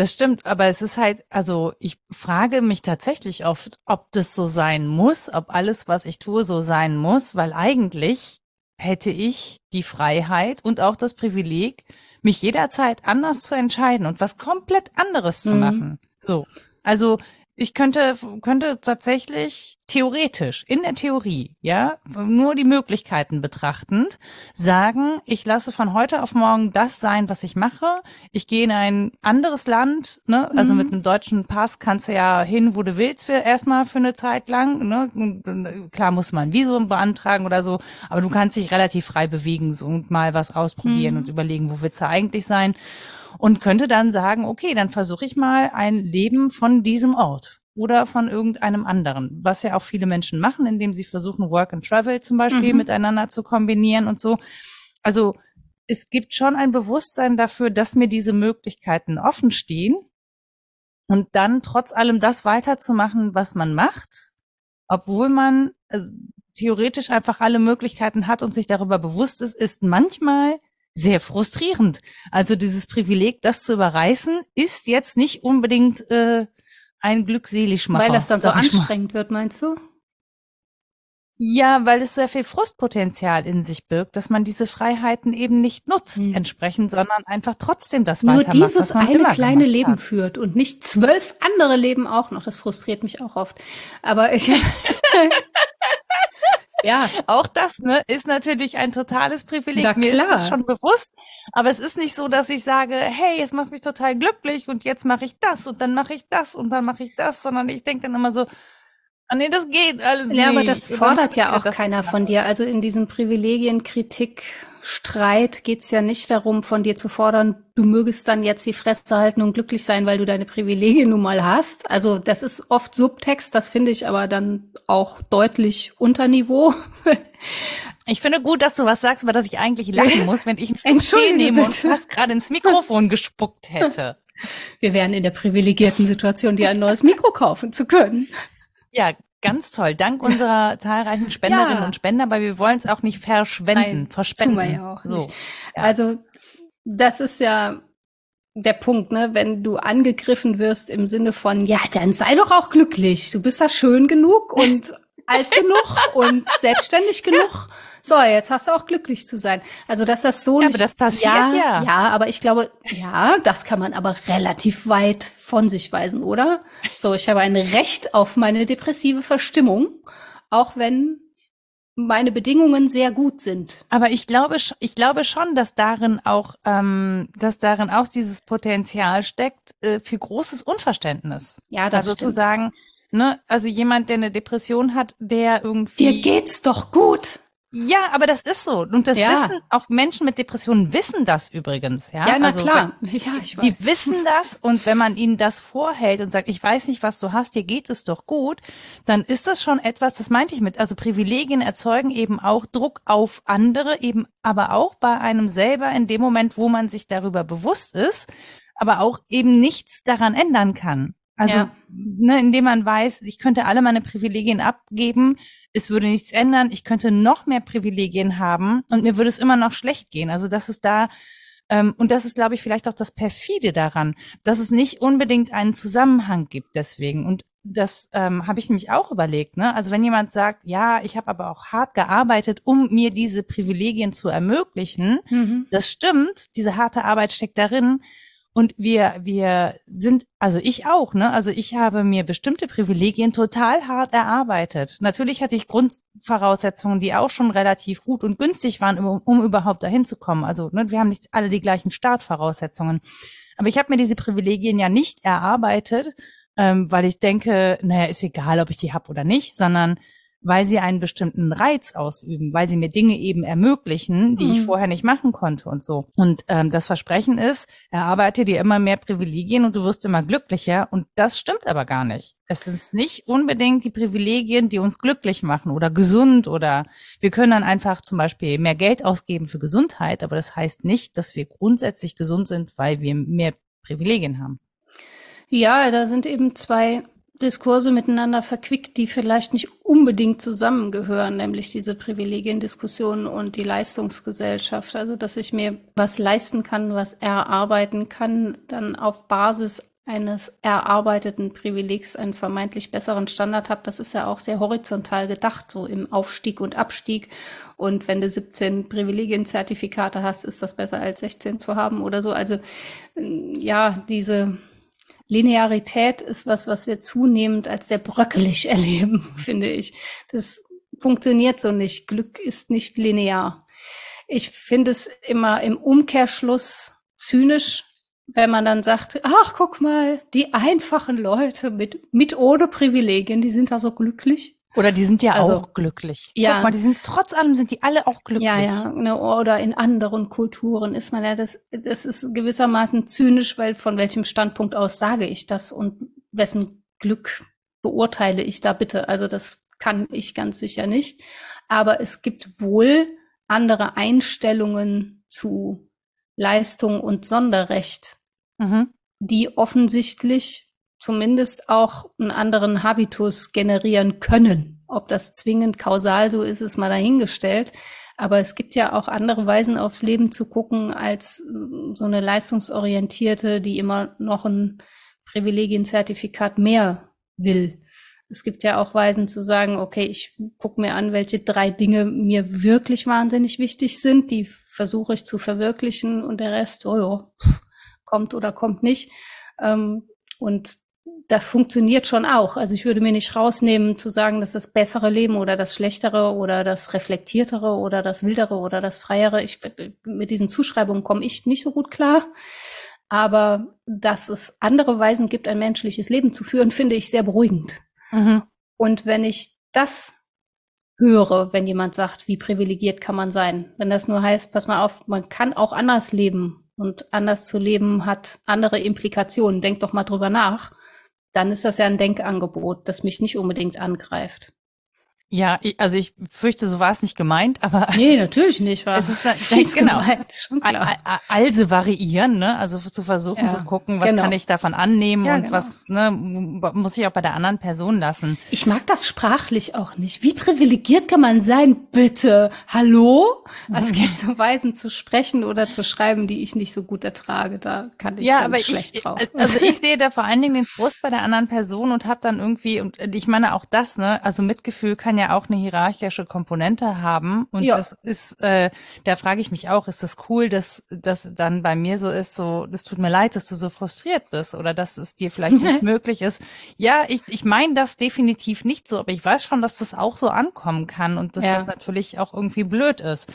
Das stimmt, aber es ist halt, also ich frage mich tatsächlich oft, ob das so sein muss, ob alles, was ich tue, so sein muss, weil eigentlich hätte ich die Freiheit und auch das Privileg, mich jederzeit anders zu entscheiden und was komplett anderes zu mhm. machen. So. Also ich könnte, könnte tatsächlich theoretisch, in der Theorie, ja, nur die Möglichkeiten betrachtend, sagen, ich lasse von heute auf morgen das sein, was ich mache. Ich gehe in ein anderes Land, ne, also mhm. mit einem deutschen Pass kannst du ja hin, wo du willst, für, erstmal für eine Zeit lang, ne. Klar muss man ein Visum beantragen oder so, aber du kannst dich relativ frei bewegen so, und mal was ausprobieren mhm. und überlegen, wo willst du eigentlich sein und könnte dann sagen, okay, dann versuche ich mal ein Leben von diesem Ort oder von irgendeinem anderen, was ja auch viele Menschen machen, indem sie versuchen, Work and Travel zum Beispiel mhm. miteinander zu kombinieren und so. Also es gibt schon ein Bewusstsein dafür, dass mir diese Möglichkeiten offen stehen und dann trotz allem das weiterzumachen, was man macht, obwohl man also, theoretisch einfach alle Möglichkeiten hat und sich darüber bewusst ist, ist manchmal sehr frustrierend. Also dieses Privileg, das zu überreißen, ist jetzt nicht unbedingt äh, ein Glückseligmacher. Weil das dann so anstrengend wird, meinst du? Ja, weil es sehr viel Frustpotenzial in sich birgt, dass man diese Freiheiten eben nicht nutzt hm. entsprechend, sondern einfach trotzdem das Nur weitermacht. Nur dieses eine kleine Leben hat. führt und nicht zwölf andere Leben auch noch. Das frustriert mich auch oft. Aber ich, [LAUGHS] [LAUGHS] Ja, [LAUGHS] auch das ne, ist natürlich ein totales Privileg. Na, Mir ist das schon bewusst. Aber es ist nicht so, dass ich sage, hey, es macht mich total glücklich und jetzt mache ich das und dann mache ich das und dann mache ich das, sondern ich denke dann immer so, ah nee, das geht alles. Ja, aber das fordert ja auch keiner von dir. Also in diesem Privilegienkritik Streit geht's ja nicht darum, von dir zu fordern, du mögest dann jetzt die Fresse halten und glücklich sein, weil du deine Privilegien nun mal hast. Also das ist oft Subtext, das finde ich aber dann auch deutlich unter Niveau. Ich finde gut, dass du was sagst, über das ich eigentlich lachen muss, wenn ich [LAUGHS] einen Tee nehme und fast gerade ins Mikrofon gespuckt hätte. Wir wären in der privilegierten Situation, dir ein neues Mikro kaufen zu können. Ja, Ganz toll. Dank unserer zahlreichen [LAUGHS] Spenderinnen ja. und Spender, weil wir wollen es auch nicht verschwenden, Nein, verspenden. Tun wir ja auch so. nicht. Ja. Also das ist ja der Punkt, ne? Wenn du angegriffen wirst im Sinne von, ja, dann sei doch auch glücklich. Du bist da schön genug und [LAUGHS] alt genug und selbstständig genug. So, jetzt hast du auch glücklich zu sein. Also, dass das so ja, nicht. Aber das passiert ja, ja. Ja, aber ich glaube, ja, das kann man aber relativ weit von sich weisen, oder? So, ich habe ein Recht auf meine depressive Verstimmung, auch wenn meine Bedingungen sehr gut sind. Aber ich glaube, ich glaube schon, dass darin auch, ähm, dass darin auch dieses Potenzial steckt äh, für großes Unverständnis. Ja, das also stimmt. zu sagen, ne, also jemand, der eine Depression hat, der irgendwie dir geht's doch gut. Ja, aber das ist so. Und das Ja. wissen, auch Menschen mit Depressionen wissen das übrigens, ja. Ja, na also, klar. [LAUGHS] Ja, ich weiß. Die wissen das und wenn man ihnen das vorhält und sagt, ich weiß nicht, was du hast, dir geht es doch gut, dann ist das schon etwas, das meinte ich mit, also Privilegien erzeugen eben auch Druck auf andere, eben aber auch bei einem selber in dem Moment, wo man sich darüber bewusst ist, aber auch eben nichts daran ändern kann. Also, Ja. ne, indem man weiß, ich könnte alle meine Privilegien abgeben, es würde nichts ändern, ich könnte noch mehr Privilegien haben und mir würde es immer noch schlecht gehen. Also, das ist da, ähm, und das ist, glaube ich, vielleicht auch das perfide daran, dass es nicht unbedingt einen Zusammenhang gibt deswegen. Und das ähm, habe ich nämlich auch überlegt. Ne? Also wenn jemand sagt, ja, ich habe aber auch hart gearbeitet, um mir diese Privilegien zu ermöglichen, Mhm. das stimmt, diese harte Arbeit steckt darin. Und wir, wir sind, also ich auch, ne? Also ich habe mir bestimmte Privilegien total hart erarbeitet. Natürlich hatte ich Grundvoraussetzungen, die auch schon relativ gut und günstig waren, um, um überhaupt dahin zu kommen. Also ne, wir haben nicht alle die gleichen Startvoraussetzungen. Aber ich habe mir diese Privilegien ja nicht erarbeitet, ähm, weil ich denke, naja, ist egal, ob ich die hab oder nicht, sondern weil sie einen bestimmten Reiz ausüben, weil sie mir Dinge eben ermöglichen, die ich Mhm. vorher nicht machen konnte und so. Und ähm, das Versprechen ist, erarbeite dir immer mehr Privilegien und du wirst immer glücklicher. Und das stimmt aber gar nicht. Es sind nicht unbedingt die Privilegien, die uns glücklich machen oder gesund oder wir können dann einfach zum Beispiel mehr Geld ausgeben für Gesundheit, aber das heißt nicht, dass wir grundsätzlich gesund sind, weil wir mehr Privilegien haben. Ja, da sind eben zwei Diskurse miteinander verquickt, die vielleicht nicht unbedingt zusammengehören, nämlich diese Privilegiendiskussion und die Leistungsgesellschaft. Also, dass ich mir was leisten kann, was erarbeiten kann, dann auf Basis eines erarbeiteten Privilegs einen vermeintlich besseren Standard habe, das ist ja auch sehr horizontal gedacht, so im Aufstieg und Abstieg. Und wenn du 17 Privilegienzertifikate hast, ist das besser als 16 zu haben oder so. Also ja, diese Linearität ist was, was wir zunehmend als sehr bröckelig [LAUGHS] erleben, finde ich. Das funktioniert so nicht. Glück ist nicht linear. Ich finde es immer im Umkehrschluss zynisch, wenn man dann sagt, ach, guck mal, die einfachen Leute mit, mit ohne Privilegien, die sind da so glücklich. Oder die sind ja Also, auch glücklich. ja. Guck mal, die sind trotz allem sind die alle auch glücklich. Ja, ja, ne, oder in anderen Kulturen ist man ja, das, das ist gewissermaßen zynisch, weil von welchem Standpunkt aus sage ich das und wessen Glück beurteile ich da bitte? Also das kann ich ganz sicher nicht. Aber es gibt wohl andere Einstellungen zu Leistung und Sonderrecht, Mhm. die offensichtlich zumindest auch einen anderen Habitus generieren können. Ob das zwingend kausal so ist, ist mal dahingestellt. Aber es gibt ja auch andere Weisen aufs Leben zu gucken als so eine leistungsorientierte, die immer noch ein Privilegienzertifikat mehr will. Es gibt ja auch Weisen zu sagen, okay, ich gucke mir an, welche drei Dinge mir wirklich wahnsinnig wichtig sind, die versuche ich zu verwirklichen und der Rest, oh ja, kommt oder kommt nicht. Ähm, und das funktioniert schon auch. Also ich würde mir nicht rausnehmen zu sagen, dass das bessere Leben oder das schlechtere oder das reflektiertere oder das wildere oder das freiere. Ich, mit diesen Zuschreibungen komme ich nicht so gut klar. Aber dass es andere Weisen gibt, ein menschliches Leben zu führen, finde ich sehr beruhigend. Mhm. Und wenn ich das höre, wenn jemand sagt, wie privilegiert kann man sein, wenn das nur heißt, pass mal auf, man kann auch anders leben und anders zu leben hat andere Implikationen, denk doch mal drüber nach, dann ist das ja ein Denkangebot, das mich nicht unbedingt angreift. Ja, ich, also ich fürchte, so war es nicht gemeint, aber. Nee, natürlich nicht, war. [LAUGHS] Es ist dann, [LAUGHS] genau. Gemeint, schon klar. Also variieren, ne? Also zu versuchen ja, zu gucken, was genau. kann ich davon annehmen ja, und genau. was, ne, muss ich auch bei der anderen Person lassen. Ich mag das sprachlich auch nicht. Wie privilegiert kann man sein? Bitte. Hallo? Also es geht so Weisen zu sprechen oder zu schreiben, die ich nicht so gut ertrage. Da kann ich ja, aber schlecht ich, drauf. Also ich [LAUGHS] sehe da vor allen Dingen den Frust bei der anderen Person und habe dann irgendwie, und ich meine auch das, ne, also Mitgefühl kann ja ja auch eine hierarchische Komponente haben. Und ja. das ist, äh, da frage ich mich auch, ist das cool, dass das dann bei mir so ist, so, das tut mir leid, dass du so frustriert bist oder dass es dir vielleicht nicht [LAUGHS] möglich ist. Ja, ich, ich meine das definitiv nicht so, aber ich weiß schon, dass das auch so ankommen kann und dass ja. das natürlich auch irgendwie blöd ist.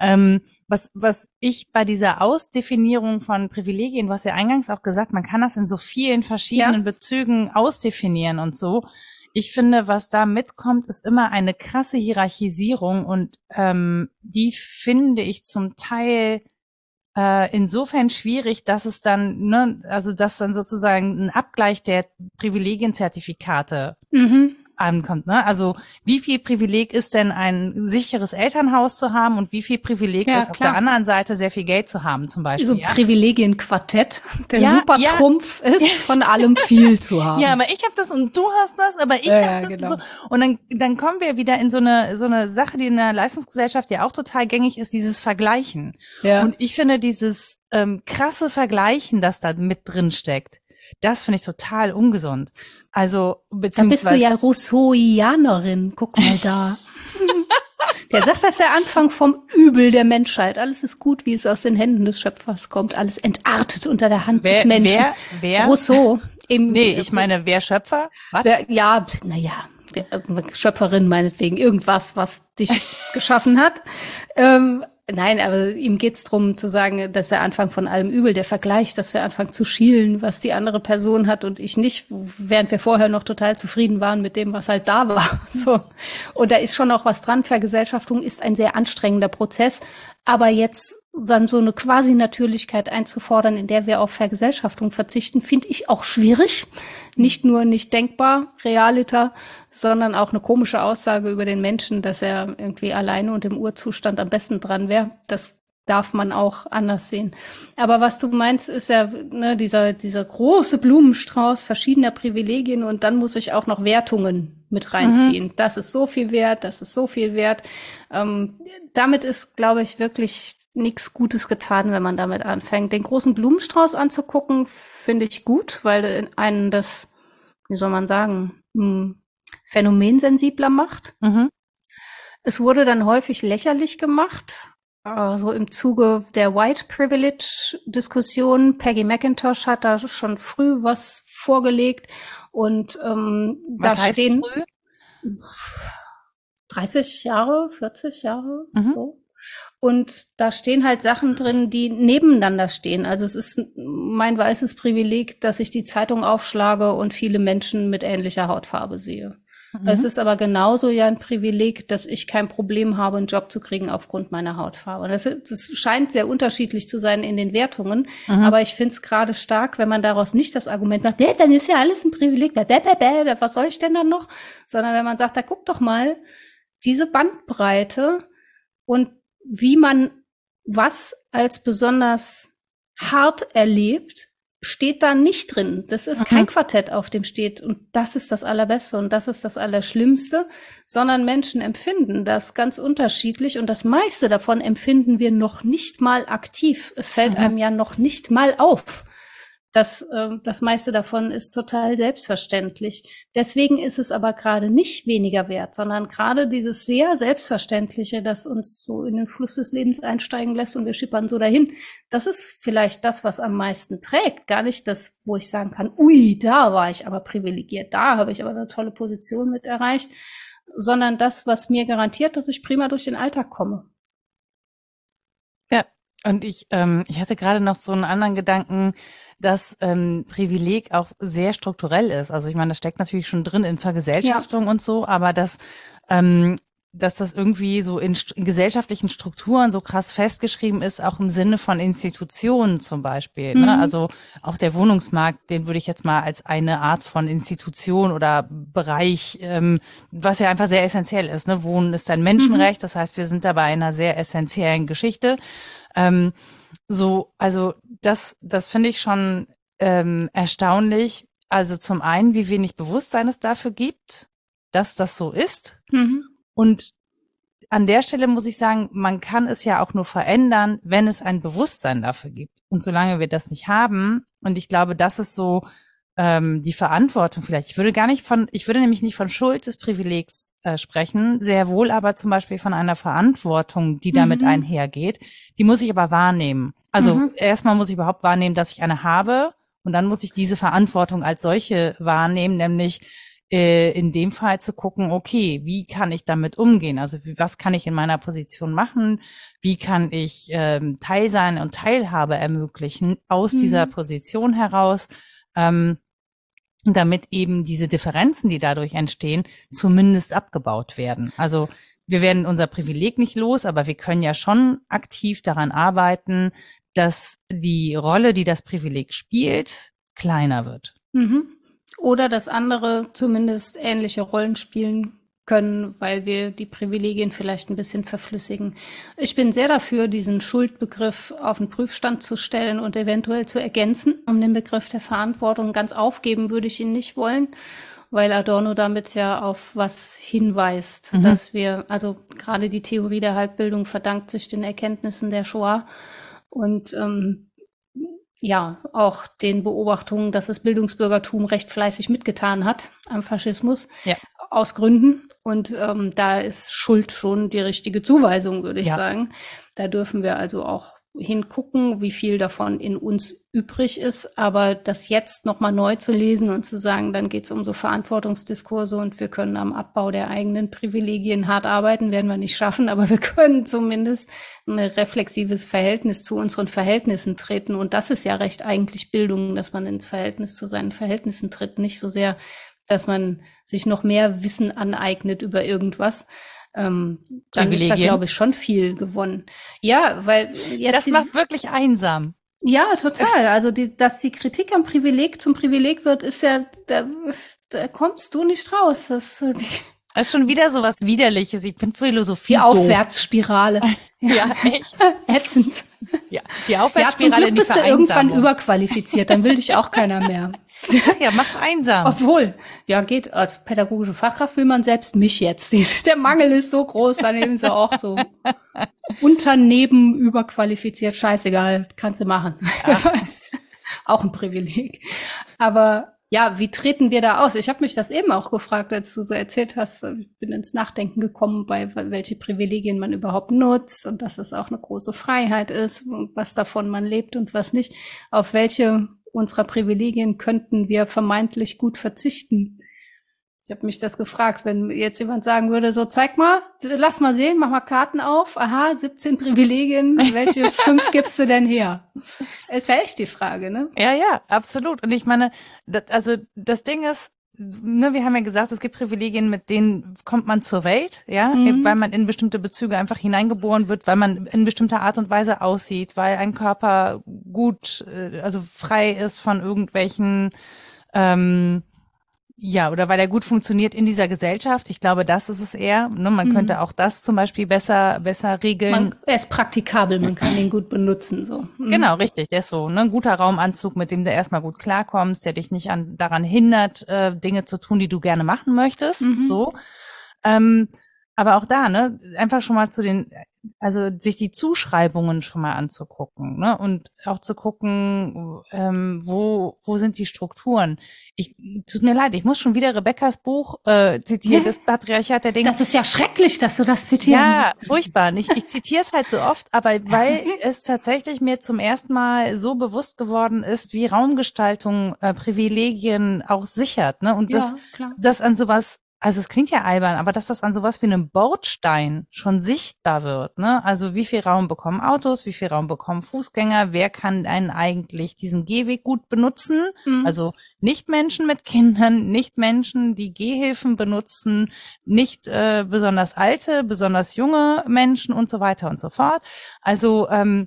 Ähm, was, was ich bei dieser Ausdefinierung von Privilegien, was ja eingangs auch gesagt, man kann das in so vielen verschiedenen ja. Bezügen ausdefinieren und so ich finde, was da mitkommt, ist immer eine krasse Hierarchisierung und ähm, die finde ich zum Teil äh, insofern schwierig, dass es dann, ne, also dass dann sozusagen ein Abgleich der Privilegienzertifikate mhm ankommt. Ne? Also wie viel Privileg ist denn ein sicheres Elternhaus zu haben und wie viel Privileg ja, ist auf der anderen Seite sehr viel Geld zu haben zum Beispiel. So ja? Privilegienquartett, der ja, super Trumpf ist, [LAUGHS] von allem viel zu haben. Ja, aber ich habe das und du hast das, aber ich ja, habe das genau. so. Und dann, dann kommen wir wieder in so eine, so eine Sache, die in der Leistungsgesellschaft ja auch total gängig ist, dieses Vergleichen. Ja. Und ich finde dieses ähm, krasse Vergleichen, das da mit drin steckt, das finde ich total ungesund. Also, beziehungsweise. Da bist du ja Rousseauianerin. Guck mal da. [LAUGHS] Der sagt, dass der Anfang vom Übel der Menschheit. Alles ist gut, wie es aus den Händen des Schöpfers kommt. Alles entartet unter der Hand wer, des Menschen. Wer, wer? Rousseau. Eben, nee, ich meine, wer Schöpfer? Was? Wer, ja, naja, Schöpferin meinetwegen, irgendwas, was dich [LAUGHS] geschaffen hat. Ähm, Nein, aber ihm geht's drum zu sagen, dass der Anfang von allem Übel, der Vergleich, dass wir anfangen zu schielen, was die andere Person hat und ich nicht, während wir vorher noch total zufrieden waren mit dem, was halt da war. [LAUGHS] So. Und da ist schon auch was dran. Vergesellschaftung ist ein sehr anstrengender Prozess. Aber jetzt dann so eine Quasi-Natürlichkeit einzufordern, in der wir auf Vergesellschaftung verzichten, finde ich auch schwierig. Nicht nur nicht denkbar, realiter, sondern auch eine komische Aussage über den Menschen, dass er irgendwie alleine und im Urzustand am besten dran wäre. Das darf man auch anders sehen. Aber was du meinst, ist ja ne, dieser, dieser große Blumenstrauß verschiedener Privilegien und dann muss ich auch noch Wertungen mit reinziehen. Mhm. Das ist so viel wert, das ist so viel wert. Ähm, damit ist, glaube ich, wirklich nichts Gutes getan, wenn man damit anfängt. Den großen Blumenstrauß anzugucken, finde ich gut, weil einen das, wie soll man sagen, hm, phänomensensibler macht. Mhm. Es wurde dann häufig lächerlich gemacht, also im Zuge der White Privilege Diskussion. Peggy McIntosh hat da schon früh was vorgelegt und ähm, was da stehen früh? 30 Jahre, 40 Jahre, mhm. so. Und da stehen halt Sachen drin, die nebeneinander stehen. Also es ist mein weißes Privileg, dass ich die Zeitung aufschlage und viele Menschen mit ähnlicher Hautfarbe sehe. Mhm. Es ist aber genauso ja ein Privileg, dass ich kein Problem habe, einen Job zu kriegen aufgrund meiner Hautfarbe. Das, das scheint sehr unterschiedlich zu sein in den Wertungen, mhm. aber ich finde es gerade stark, wenn man daraus nicht das Argument macht, dann ist ja alles ein Privileg, was soll ich denn dann noch? Sondern wenn man sagt, da guck doch mal, diese Bandbreite und wie man was als besonders hart erlebt, steht da nicht drin. Das ist mhm. kein Quartett, auf dem steht und das ist das Allerbeste und das ist das Allerschlimmste, sondern Menschen empfinden das ganz unterschiedlich und das meiste davon empfinden wir noch nicht mal aktiv. Es fällt mhm. einem ja noch nicht mal auf. Das, äh, das meiste davon ist total selbstverständlich. Deswegen ist es aber gerade nicht weniger wert, sondern gerade dieses sehr Selbstverständliche, das uns so in den Fluss des Lebens einsteigen lässt und wir schippern so dahin. Das ist vielleicht das, was am meisten trägt. Gar nicht das, wo ich sagen kann, ui, da war ich aber privilegiert, da habe ich aber eine tolle Position mit erreicht, sondern das, was mir garantiert, dass ich prima durch den Alltag komme. Und ich, ähm, ich hatte gerade noch so einen anderen Gedanken, dass ähm, Privileg auch sehr strukturell ist. Also ich meine, das steckt natürlich schon drin in Vergesellschaftung ja. und so, aber dass ähm, dass das irgendwie so in, in, gesellschaftlichen Strukturen so krass festgeschrieben ist, auch im Sinne von Institutionen zum Beispiel. Ne? Mhm. Ne? Also auch der Wohnungsmarkt, den würde ich jetzt mal als eine Art von Institution oder Bereich, ähm, was ja einfach sehr essentiell ist. Ne? Wohnen ist ein Menschenrecht, mhm. das heißt, wir sind dabei einer sehr essentiellen Geschichte. Ähm, so, also das, das finde ich schon ähm, erstaunlich. Also zum einen, wie wenig Bewusstsein es dafür gibt, dass das so ist. Mhm. Und an der Stelle muss ich sagen, man kann es ja auch nur verändern, wenn es ein Bewusstsein dafür gibt. Und solange wir das nicht haben, und ich glaube, das ist so ähm, die Verantwortung vielleicht. Ich würde gar nicht von, ich würde nämlich nicht von Schuld des Privilegs äh, sprechen, sehr wohl aber zum Beispiel von einer Verantwortung, die damit mhm. einhergeht. Die muss ich aber wahrnehmen. Also mhm. erstmal muss ich überhaupt wahrnehmen, dass ich eine habe, und dann muss ich diese Verantwortung als solche wahrnehmen, nämlich äh, in dem Fall zu gucken, okay, wie kann ich damit umgehen? Also was kann ich in meiner Position machen? Wie kann ich ähm, Teil sein und Teilhabe ermöglichen aus mhm. dieser Position heraus? Ähm, damit eben diese Differenzen, die dadurch entstehen, zumindest abgebaut werden. Also wir werden unser Privileg nicht los, aber wir können ja schon aktiv daran arbeiten, dass die Rolle, die das Privileg spielt, kleiner wird. Mhm. Oder dass andere zumindest ähnliche Rollen spielen können, weil wir die Privilegien vielleicht ein bisschen verflüssigen. Ich bin sehr dafür, diesen Schuldbegriff auf den Prüfstand zu stellen und eventuell zu ergänzen, um den Begriff der Verantwortung. Ganz aufgeben würde ich ihn nicht wollen, weil Adorno damit ja auf was hinweist, mhm. dass wir, also gerade die Theorie der Halbbildung verdankt sich den Erkenntnissen der Shoah und ähm, ja, auch den Beobachtungen, dass das Bildungsbürgertum recht fleißig mitgetan hat am Faschismus. Ja. Aus Gründen. Und ähm, da ist Schuld schon die richtige Zuweisung, würde ich ja. sagen. Da dürfen wir also auch hingucken, wie viel davon in uns übrig ist. Aber das jetzt nochmal neu zu lesen und zu sagen, dann geht es um so Verantwortungsdiskurse und wir können am Abbau der eigenen Privilegien hart arbeiten, werden wir nicht schaffen, aber wir können zumindest ein reflexives Verhältnis zu unseren Verhältnissen treten. Und das ist ja recht eigentlich Bildung, dass man ins Verhältnis zu seinen Verhältnissen tritt, nicht so sehr, dass man sich noch mehr Wissen aneignet über irgendwas, ähm, dann ist da, glaube ich, schon viel gewonnen. Ja, weil jetzt. Das macht wirklich einsam. Ja, total. Also, die, dass die Kritik am Privileg zum Privileg wird, ist ja, da, da kommst du nicht raus. Das, die, das ist schon wieder so was Widerliches. Ich finde Philosophie. Die Aufwärtsspirale. [LAUGHS] ja, echt. [LAUGHS] Ätzend. Ja, die Aufwärtsspirale. Ja, zum Glück bist du irgendwann überqualifiziert, dann will dich auch keiner mehr. Ach ja, macht einsam. Obwohl, ja, geht. Als pädagogische Fachkraft will man selbst mich jetzt. Der Mangel ist so groß, daneben ist er auch so unterneben überqualifiziert. Scheißegal, kannst du machen. Ja. [LAUGHS] auch ein Privileg. Aber ja, wie treten wir da aus? Ich habe mich das eben auch gefragt, als du so erzählt hast. Ich bin ins Nachdenken gekommen, bei welche Privilegien man überhaupt nutzt und dass es auch eine große Freiheit ist, was davon man lebt und was nicht. Auf welche unserer Privilegien könnten wir vermeintlich gut verzichten. Ich habe mich das gefragt, wenn jetzt jemand sagen würde, so zeig mal, lass mal sehen, mach mal Karten auf. Aha, 17 Privilegien, welche [LAUGHS] fünf gibst du denn her? Ist ja echt die Frage, ne? Ja, ja, absolut. Und ich meine, das, also das Ding ist, ne, wir haben ja gesagt, es gibt Privilegien, mit denen kommt man zur Welt, ja, mhm. weil man in bestimmte Bezüge einfach hineingeboren wird, weil man in bestimmter Art und Weise aussieht, weil ein Körper gut, äh, also frei ist von irgendwelchen ähm, ja, oder weil er gut funktioniert in dieser Gesellschaft. Ich glaube, das ist es eher. Ne? Man mhm. könnte auch das zum Beispiel besser, besser regeln. Man, er ist praktikabel, man kann ihn gut benutzen. So. Mhm. Genau, richtig. Der ist so ne? ein guter Raumanzug, mit dem du erstmal gut klarkommst, der dich nicht an, daran hindert, äh, Dinge zu tun, die du gerne machen möchtest. Mhm. So. Ähm, aber auch da, ne, einfach schon mal zu den also sich die Zuschreibungen schon mal anzugucken ne? und auch zu gucken, ähm, wo, wo sind die Strukturen. Ich tut mir leid, ich muss schon wieder Rebecca's Buch äh, zitieren, das Patriarchat der Dinge. Das ist ja schrecklich, dass du das zitierst. Ja, furchtbar. Ich, ich zitiere es halt so oft, aber weil [LAUGHS] es tatsächlich mir zum ersten Mal so bewusst geworden ist, wie Raumgestaltung äh, Privilegien auch sichert, ne? Und ja, das, klar. das an sowas also es klingt ja albern, aber dass das an sowas wie einem Bordstein schon sichtbar wird, ne? Also wie viel Raum bekommen Autos, wie viel Raum bekommen Fußgänger, wer kann einen eigentlich diesen Gehweg gut benutzen? Mhm. Also nicht Menschen mit Kindern, nicht Menschen, die Gehhilfen benutzen, nicht äh, besonders alte, besonders junge Menschen und so weiter und so fort. Also ähm,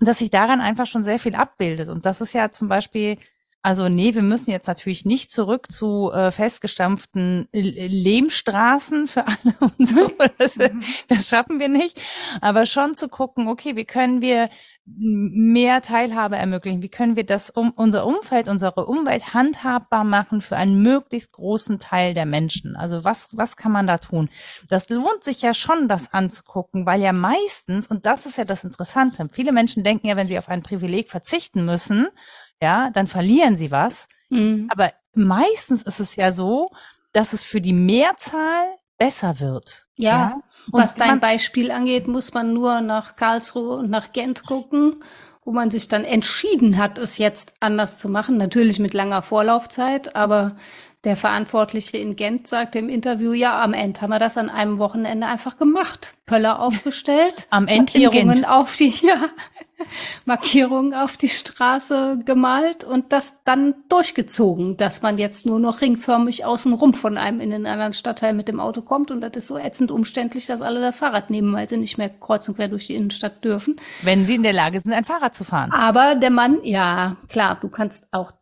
dass sich daran einfach schon sehr viel abbildet. Und das ist ja zum Beispiel also nee, wir müssen jetzt natürlich nicht zurück zu äh, festgestampften Lehmstraßen für alle [LAUGHS] und so. Das, mhm. das schaffen wir nicht. Aber schon zu gucken, okay, wie können wir mehr Teilhabe ermöglichen? Wie können wir das um unser Umfeld, unsere Umwelt handhabbar machen für einen möglichst großen Teil der Menschen? Also was, was kann man da tun? Das lohnt sich ja schon, das anzugucken, weil ja meistens, und das ist ja das Interessante, viele Menschen denken ja, wenn sie auf ein Privileg verzichten müssen, ja, dann verlieren sie was. Mhm. Aber meistens ist es ja so, dass es für die Mehrzahl besser wird. Ja. ja? Und was dein Beispiel angeht, muss man nur nach Karlsruhe und nach Gent gucken, wo man sich dann entschieden hat, es jetzt anders zu machen. Natürlich mit langer Vorlaufzeit, aber der Verantwortliche in Gent sagte im Interview, ja, am Ende haben wir das an einem Wochenende einfach gemacht. Pöller [LAUGHS] aufgestellt. am Ende auf die, [LAUGHS] ja, [LAUGHS] Markierungen auf die Straße gemalt und das dann durchgezogen, dass man jetzt nur noch ringförmig außenrum von einem in den anderen Stadtteil mit dem Auto kommt und das ist so ätzend umständlich, dass alle das Fahrrad nehmen, weil sie nicht mehr kreuz und quer durch die Innenstadt dürfen. Wenn sie in der Lage sind, ein Fahrrad zu fahren. Aber der Mann, ja, klar, du kannst auch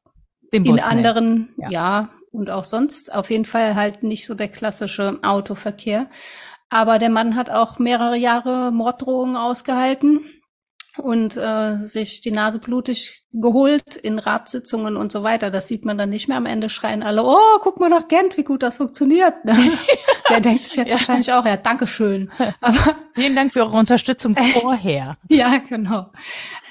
in anderen, ja. ja, und auch sonst auf jeden Fall halt nicht so der klassische Autoverkehr. Aber der Mann hat auch mehrere Jahre Morddrohungen ausgehalten und äh, sich die Nase blutig geholt in Ratssitzungen und so weiter. Das sieht man dann nicht mehr. Am Ende schreien alle, oh, guck mal nach Gent, wie gut das funktioniert. [LAUGHS] der denkt sich jetzt ja. wahrscheinlich auch, ja, Dankeschön. [LAUGHS] Aber, Vielen Dank für eure Unterstützung [LAUGHS] vorher. ja, genau.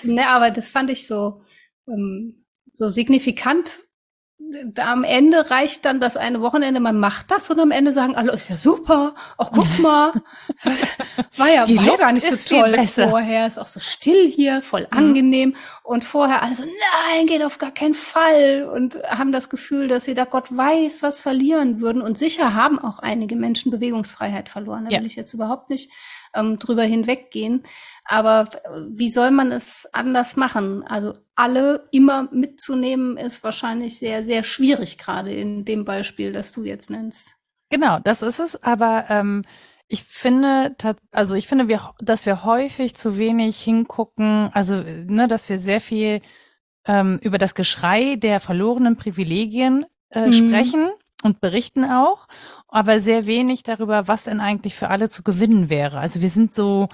Ne, aber das fand ich so, ähm, so signifikant, am Ende reicht dann das eine Wochenende, man macht das und am Ende sagen alle, ist ja super, auch guck [LAUGHS] mal, war ja, Die war Luft gar nicht so toll vorher, ist auch so still hier, voll mhm. angenehm. Und vorher alle so, nein, geht auf gar keinen Fall. Und haben das Gefühl, dass sie da Gott weiß, was verlieren würden. Und sicher haben auch einige Menschen Bewegungsfreiheit verloren, da ja. will ich jetzt überhaupt nicht ähm, drüber hinweggehen. Aber wie soll man es anders machen? Also alle immer mitzunehmen, ist wahrscheinlich sehr, sehr schwierig, gerade in dem Beispiel, das du jetzt nennst. Genau, das ist es. Aber ähm, ich finde, also ich finde, wir, dass wir häufig zu wenig hingucken, also ne, dass wir sehr viel ähm, über das Geschrei der verlorenen Privilegien äh, mhm. sprechen und berichten auch, aber sehr wenig darüber, was denn eigentlich für alle zu gewinnen wäre. Also wir sind so,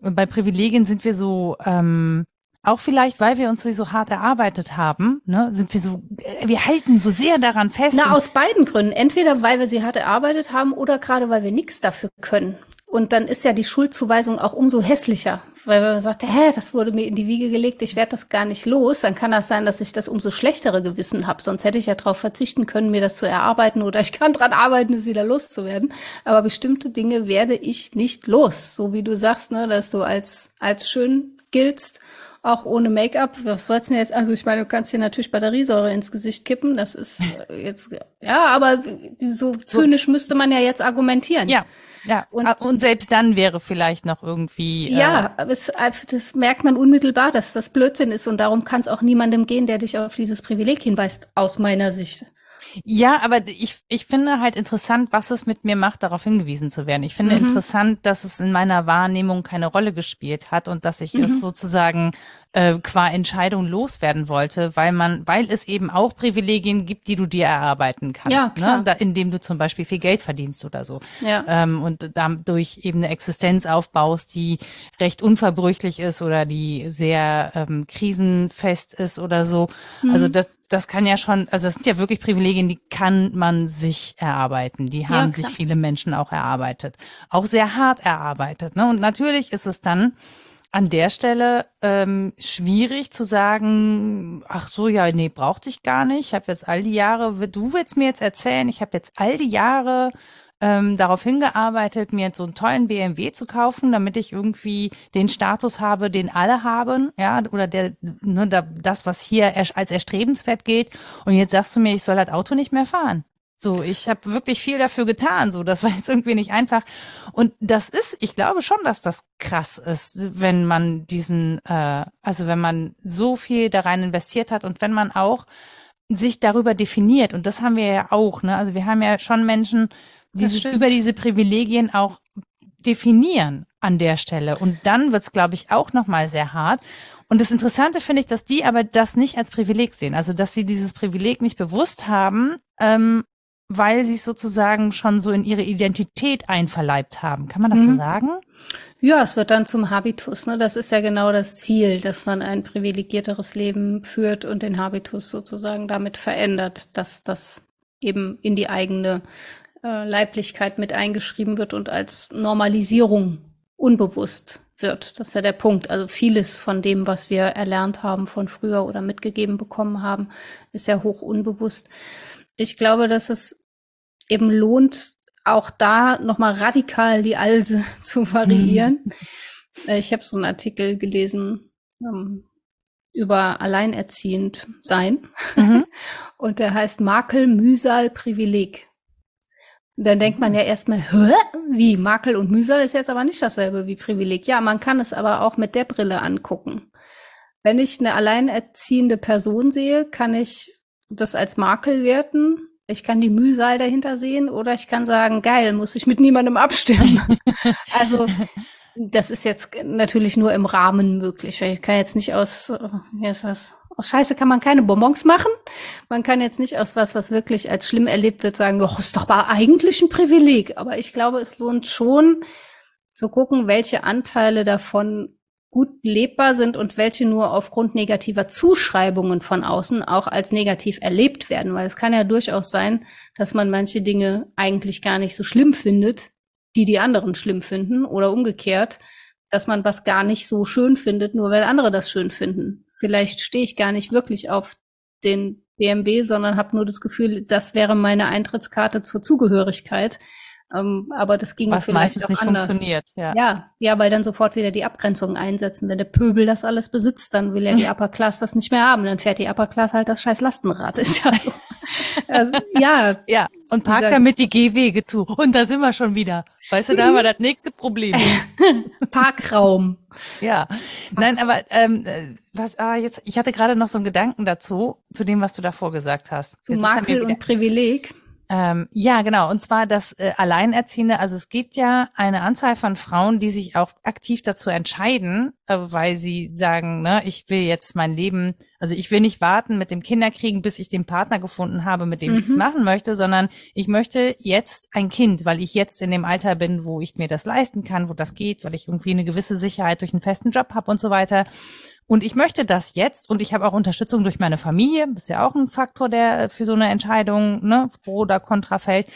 bei Privilegien sind wir so, ähm, auch vielleicht, weil wir uns so hart erarbeitet haben, ne, sind wir so, äh, wir halten so sehr daran fest. Na, aus beiden Gründen. Entweder weil wir sie hart erarbeitet haben oder gerade weil wir nichts dafür können. Und dann ist ja die Schuldzuweisung auch umso hässlicher, weil man sagt, hä, das wurde mir in die Wiege gelegt, ich werde das gar nicht los. Dann kann das sein, dass ich das umso schlechtere Gewissen habe. Sonst hätte ich ja darauf verzichten können, mir das zu erarbeiten oder ich kann dran arbeiten, es wieder loszuwerden. Aber bestimmte Dinge werde ich nicht los. So wie du sagst, ne, dass du als, als schön giltst auch ohne Make-up. Was soll's denn jetzt? Also ich meine, du kannst dir natürlich Batteriesäure ins Gesicht kippen. Das ist jetzt ja, aber so zynisch müsste man ja jetzt argumentieren. Ja. Ja, und, ah, und selbst dann wäre vielleicht noch irgendwie. Äh ja, es, äh, das merkt man unmittelbar, dass das Blödsinn ist und darum kann es auch niemandem gehen, der dich auf dieses Privileg hinweist, aus meiner Sicht. Ja, aber ich, ich finde halt interessant, was es mit mir macht, darauf hingewiesen zu werden. Ich finde mhm. interessant, dass es in meiner Wahrnehmung keine Rolle gespielt hat und dass ich mhm. es sozusagen äh, qua Entscheidung loswerden wollte, weil man, weil es eben auch Privilegien gibt, die du dir erarbeiten kannst, ja, ne? Da, indem du zum Beispiel viel Geld verdienst oder so. Ja. Ähm, und dadurch eben eine Existenz aufbaust, die recht unverbrüchlich ist oder die sehr ähm, krisenfest ist oder so. Mhm. Also das, das kann ja schon, also das sind ja wirklich Privilegien, die kann man sich erarbeiten. Die haben ja, sich viele Menschen auch erarbeitet. Auch sehr hart erarbeitet. Ne? Und natürlich ist es dann an der Stelle ähm, schwierig zu sagen, ach so, ja, nee, brauchte ich gar nicht. Ich habe jetzt all die Jahre, du willst mir jetzt erzählen, ich habe jetzt all die Jahre ähm, darauf hingearbeitet, mir jetzt so einen tollen BMW zu kaufen, damit ich irgendwie den Status habe, den alle haben, ja, oder der, ne, das, was hier als erstrebenswert gilt. Und jetzt sagst du mir, ich soll das Auto nicht mehr fahren. So, ich habe wirklich viel dafür getan. So, das war jetzt irgendwie nicht einfach. Und das ist, ich glaube schon, dass das krass ist, wenn man diesen, äh, also wenn man so viel da rein investiert hat und wenn man auch sich darüber definiert. Und das haben wir ja auch. Ne? Also wir haben ja schon Menschen, die sich über diese Privilegien auch definieren an der Stelle. Und dann wird's, glaube ich, auch nochmal sehr hart. Und das Interessante finde ich, dass die aber das nicht als Privileg sehen. Also dass sie dieses Privileg nicht bewusst haben, ähm, weil sie es sozusagen schon so in ihre Identität einverleibt haben. Kann man das mhm. so sagen? Ja, es wird dann zum Habitus. Ne? Das ist ja genau das Ziel, dass man ein privilegierteres Leben führt und den Habitus sozusagen damit verändert, dass das eben in die eigene äh, Leiblichkeit mit eingeschrieben wird und als Normalisierung unbewusst wird. Das ist ja der Punkt. Also vieles von dem, was wir erlernt haben von früher oder mitgegeben bekommen haben, ist ja hoch unbewusst ich glaube, dass es eben lohnt, auch da nochmal radikal die Alse [LAUGHS] zu variieren. Mhm. Ich habe so einen Artikel gelesen ähm, über alleinerziehend sein. Mhm. [LAUGHS] Und der heißt Makel, Mühsal, Privileg. Dann denkt man ja erstmal, Hä? wie Makel und Mühsal ist jetzt aber nicht dasselbe wie Privileg. Ja, man kann es aber auch mit der Brille angucken. Wenn ich eine alleinerziehende Person sehe, kann ich das als Makel werten. Ich kann die Mühsal dahinter sehen oder ich kann sagen, geil, muss ich mit niemandem abstimmen. [LAUGHS] also das ist jetzt natürlich nur im Rahmen möglich. Ich kann jetzt nicht aus, wie ist das? Aus Scheiße kann man keine Bonbons machen. Man kann jetzt nicht aus was, was wirklich als schlimm erlebt wird, sagen, oh, ist doch eigentlich ein Privileg. Aber ich glaube, es lohnt schon zu gucken, welche Anteile davon gut lebbar sind und welche nur aufgrund negativer Zuschreibungen von außen auch als negativ erlebt werden. Weil es kann ja durchaus sein, dass man manche Dinge eigentlich gar nicht so schlimm findet, die die anderen schlimm finden oder umgekehrt, dass man was gar nicht so schön findet, nur weil andere das schön finden. Vielleicht stehe ich gar nicht wirklich auf den BMW, sondern habe nur das Gefühl, das wäre meine Eintrittskarte zur Zugehörigkeit. Ähm, aber das ging Was vielleicht auch nicht anders. funktioniert, ja. ja. Ja, weil dann sofort wieder die Abgrenzungen einsetzen. Wenn der Pöbel das alles besitzt, dann will ja die [LAUGHS] Upper Class das nicht mehr haben. Dann fährt die Upper Class halt das scheiß Lastenrad. [LAUGHS] Ist ja so. also, ja. Ja. Und parkt damit die Gehwege zu. Und da sind wir schon wieder. Weißt du, da haben wir [LAUGHS] das nächste Problem. Parkraum. Ja. Nein, aber ähm, was, ah, jetzt, ich hatte gerade noch so einen Gedanken dazu, zu dem, was du davor gesagt hast. Zu Makel und Privileg. Ähm, ja, genau. Und zwar das äh, Alleinerziehende. Also es gibt ja eine Anzahl von Frauen, die sich auch aktiv dazu entscheiden, äh, weil sie sagen, ne, ich will jetzt mein Leben, also ich will nicht warten mit dem Kinderkriegen, bis ich den Partner gefunden habe, mit dem mhm. ich es machen möchte, sondern ich möchte jetzt ein Kind, weil ich jetzt in dem Alter bin, wo ich mir das leisten kann, wo das geht, weil ich irgendwie eine gewisse Sicherheit durch einen festen Job habe und so weiter. Und ich möchte das jetzt und ich habe auch Unterstützung durch meine Familie, ist ja auch ein Faktor, der für so eine Entscheidung ne, pro oder contra fällt.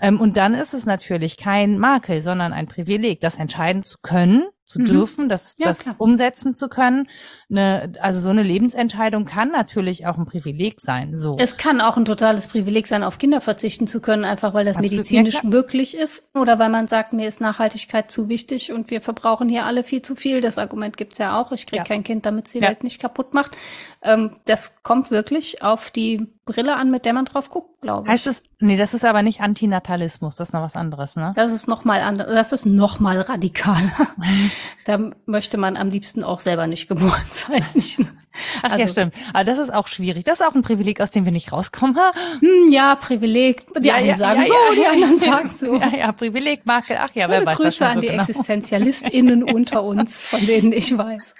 Ähm, und dann ist es natürlich kein Makel, sondern ein Privileg, das entscheiden zu können zu mhm. dürfen, das, ja, das umsetzen zu können. Eine, also so eine Lebensentscheidung kann natürlich auch ein Privileg sein. So. Es kann auch ein totales Privileg sein, auf Kinder verzichten zu können, einfach weil das Absolut, medizinisch ja, möglich ist oder weil man sagt, mir ist Nachhaltigkeit zu wichtig und wir verbrauchen hier alle viel zu viel. Das Argument gibt's ja auch. Ich kriege ja. kein Kind, damit sie die Welt nicht kaputt macht. Ähm, das kommt wirklich auf die Brille an, mit der man drauf guckt, glaube ich. Heißt es, nee, das ist aber nicht Antinatalismus, das ist noch was anderes, ne? Das ist noch mal anders, das ist noch mal radikaler. [LAUGHS] da möchte man am liebsten auch selber nicht geboren sein. [LAUGHS] Ach also, ja, stimmt. Aber das ist auch schwierig. Das ist auch ein Privileg, aus dem wir nicht rauskommen. Hm, ja, Privileg. Die ja, einen ja, sagen ja, so, die anderen sagen so. Ja, ja, Privileg, Makel. Ach ja, wer weiß Grüße das schon an so die genau. ExistenzialistInnen [LAUGHS] unter uns, von denen ich weiß.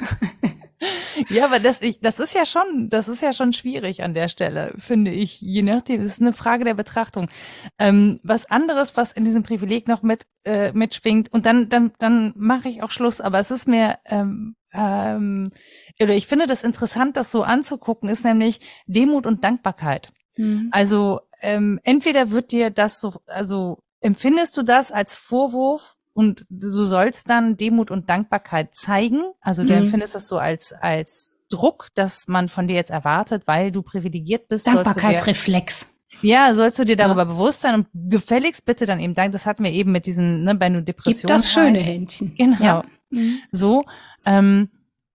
Ja, aber das, ich, das ist ja schon, das ist ja schon schwierig an der Stelle, finde ich. Je nachdem, es ist eine Frage der Betrachtung. Ähm, was anderes, was in diesem Privileg noch mit äh, mitschwingt, und dann, dann, dann mache ich auch Schluss. Aber es ist mir, ähm, ähm, oder ich finde das interessant, das so anzugucken, ist nämlich Demut und Dankbarkeit. Mhm. Also ähm, entweder wird dir das so, also empfindest du das als Vorwurf und du sollst dann Demut und Dankbarkeit zeigen. Also du mhm. empfindest das so als, als Druck, dass man von dir jetzt erwartet, weil du privilegiert bist. Dankbarkeitsreflex. Ja, sollst du dir darüber ja. bewusst sein und gefälligst bitte dann eben dank. Das hatten wir eben mit diesen, ne, bei nur Depressionen. Gib das schöne Händchen. Genau. Ja. Mhm. So. Ähm,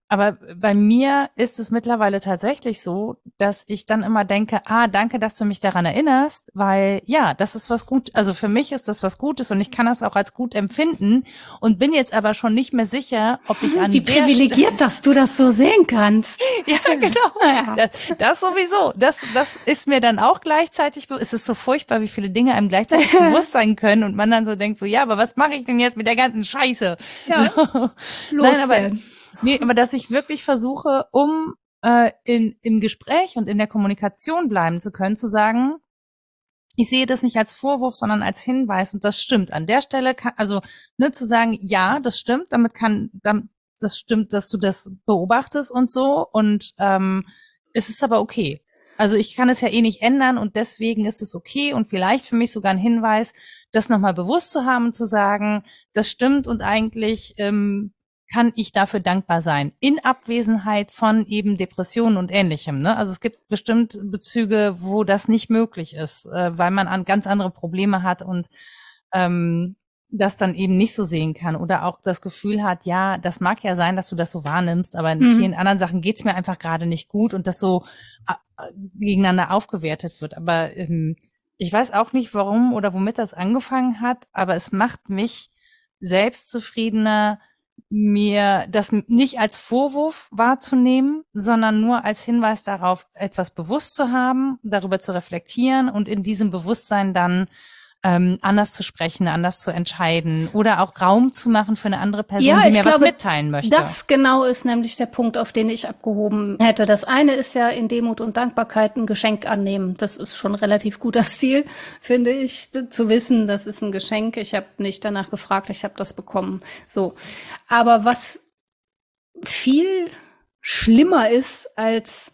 Aber bei mir ist es mittlerweile tatsächlich so, dass ich dann immer denke, ah, danke, dass du mich daran erinnerst, weil ja, das ist was gut, also für mich ist das was Gutes und ich kann das auch als gut empfinden und bin jetzt aber schon nicht mehr sicher, ob ich an Wie privilegiert, dass du das so sehen kannst. [LAUGHS] ja, genau. [LAUGHS] Das, das sowieso. Das, das ist mir dann auch gleichzeitig, es ist so furchtbar, wie viele Dinge einem gleichzeitig [LAUGHS] bewusst sein können und man dann so denkt so, ja, aber was mache ich denn jetzt mit der ganzen Scheiße? Ja. So. Nein, aber Nee, aber dass ich wirklich versuche, um äh, in, im Gespräch und in der Kommunikation bleiben zu können, zu sagen, ich sehe das nicht als Vorwurf, sondern als Hinweis und das stimmt. An der Stelle kann, also ne, zu sagen, ja, das stimmt, damit kann, damit, das stimmt, dass du das beobachtest und so und ähm, es ist aber okay. Also ich kann es ja eh nicht ändern und deswegen ist es okay und vielleicht für mich sogar ein Hinweis, das nochmal bewusst zu haben, zu sagen, das stimmt und eigentlich ähm, kann ich dafür dankbar sein. In Abwesenheit von eben Depressionen und ähnlichem. Ne? Also es gibt bestimmt Bezüge, wo das nicht möglich ist, äh, weil man an ganz andere Probleme hat und ähm, das dann eben nicht so sehen kann oder auch das Gefühl hat, ja, das mag ja sein, dass du das so wahrnimmst, aber in mhm. vielen anderen Sachen geht's mir einfach gerade nicht gut und das so äh, gegeneinander aufgewertet wird. Aber ähm, ich weiß auch nicht, warum oder womit das angefangen hat, aber es macht mich selbstzufriedener, mir das nicht als Vorwurf wahrzunehmen, sondern nur als Hinweis darauf, etwas bewusst zu haben, darüber zu reflektieren und in diesem Bewusstsein dann ähm, anders zu sprechen, anders zu entscheiden oder auch Raum zu machen für eine andere Person, ja, die mir glaube, was mitteilen möchte. Das genau ist nämlich der Punkt, auf den ich abgehoben hätte. Das eine ist ja in Demut und Dankbarkeit ein Geschenk annehmen. Das ist schon relativ guter Stil, [LAUGHS] finde ich, zu wissen, das ist ein Geschenk. Ich habe nicht danach gefragt, ich habe das bekommen. So, aber was viel schlimmer ist, als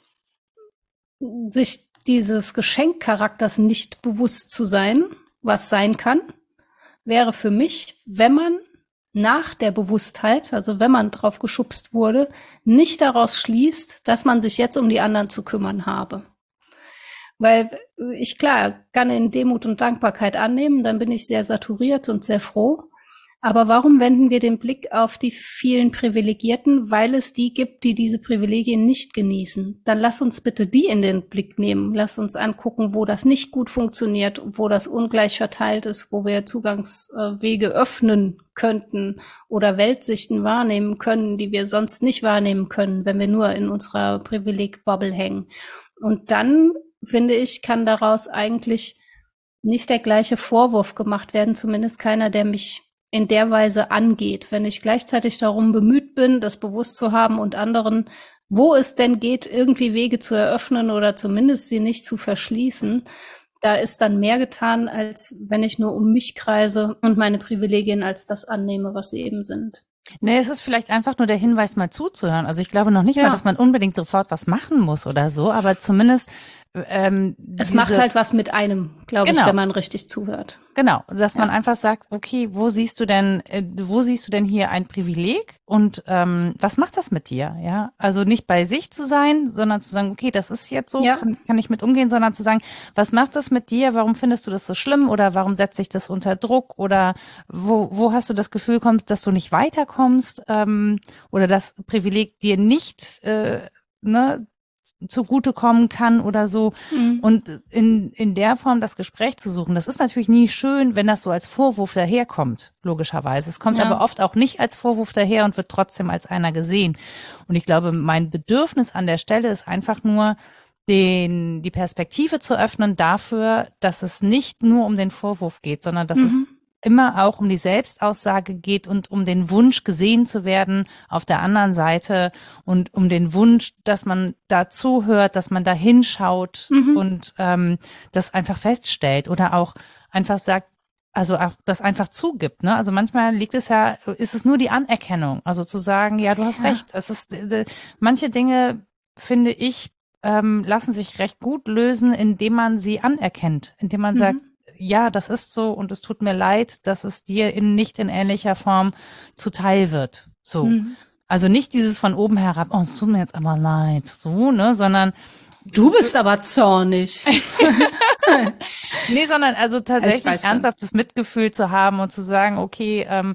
sich dieses Geschenkcharakters nicht bewusst zu sein, was sein kann, wäre für mich, wenn man nach der Bewusstheit, also wenn man drauf geschubst wurde, nicht daraus schließt, dass man sich jetzt um die anderen zu kümmern habe. Weil ich klar kann in Demut und Dankbarkeit annehmen, dann bin ich sehr saturiert und sehr froh. Aber warum wenden wir den Blick auf die vielen Privilegierten? Weil es die gibt, die diese Privilegien nicht genießen. Dann lass uns bitte die in den Blick nehmen. Lass uns angucken, wo das nicht gut funktioniert, wo das ungleich verteilt ist, wo wir Zugangswege öffnen könnten oder Weltsichten wahrnehmen können, die wir sonst nicht wahrnehmen können, wenn wir nur in unserer Privilegbubble hängen. Und dann, finde ich, kann daraus eigentlich nicht der gleiche Vorwurf gemacht werden, zumindest keiner, der mich in der Weise angeht. Wenn ich gleichzeitig darum bemüht bin, das bewusst zu haben und anderen, wo es denn geht, irgendwie Wege zu eröffnen oder zumindest sie nicht zu verschließen, da ist dann mehr getan, als wenn ich nur um mich kreise und meine Privilegien als das annehme, was sie eben sind. Nee, es ist vielleicht einfach nur der Hinweis, mal zuzuhören. Also ich glaube noch nicht ja. mal, dass man unbedingt sofort was machen muss oder so, aber zumindest ähm, es macht halt was mit einem, glaube genau. ich, wenn man richtig zuhört. Genau, dass ja. man einfach sagt, okay, wo siehst du denn, äh, wo siehst du denn hier ein Privileg und ähm, was macht das mit dir? Ja, also nicht bei sich zu sein, sondern zu sagen, okay, das ist jetzt so, ja. kann, kann ich mit umgehen, sondern zu sagen, was macht das mit dir? Warum findest du das so schlimm oder warum setzt sich das unter Druck oder wo, wo hast du das Gefühl kommst, dass du nicht weiterkommst ähm, oder das Privileg dir nicht äh, ne, zugutekommen kann oder so. Mhm. Und in, in der Form das Gespräch zu suchen, das ist natürlich nie schön, wenn das so als Vorwurf daherkommt, logischerweise. Es kommt ja. aber oft auch nicht als Vorwurf daher und wird trotzdem als einer gesehen. Und ich glaube, mein Bedürfnis an der Stelle ist einfach nur, den, die Perspektive zu öffnen dafür, dass es nicht nur um den Vorwurf geht, sondern dass mhm. es immer auch um die Selbstaussage geht und um den Wunsch gesehen zu werden auf der anderen Seite und um den Wunsch, dass man dazu hört, dass man da hinschaut mhm. und ähm, das einfach feststellt oder auch einfach sagt, also auch das einfach zugibt, ne? Also manchmal liegt es ja, ist es nur die Anerkennung, also zu sagen, ja, du hast ja. recht. Es ist äh, manche Dinge finde ich ähm, lassen sich recht gut lösen, indem man sie anerkennt, indem man mhm. sagt, ja, das ist so und es tut mir leid, dass es dir in nicht in ähnlicher Form zuteil wird. So. Mhm. Also nicht dieses von oben herab, oh, es tut mir jetzt aber leid, so, ne, sondern Du bist aber zornig. [LAUGHS] nee, sondern also tatsächlich ernsthaftes Mitgefühl zu haben und zu sagen, okay, ähm,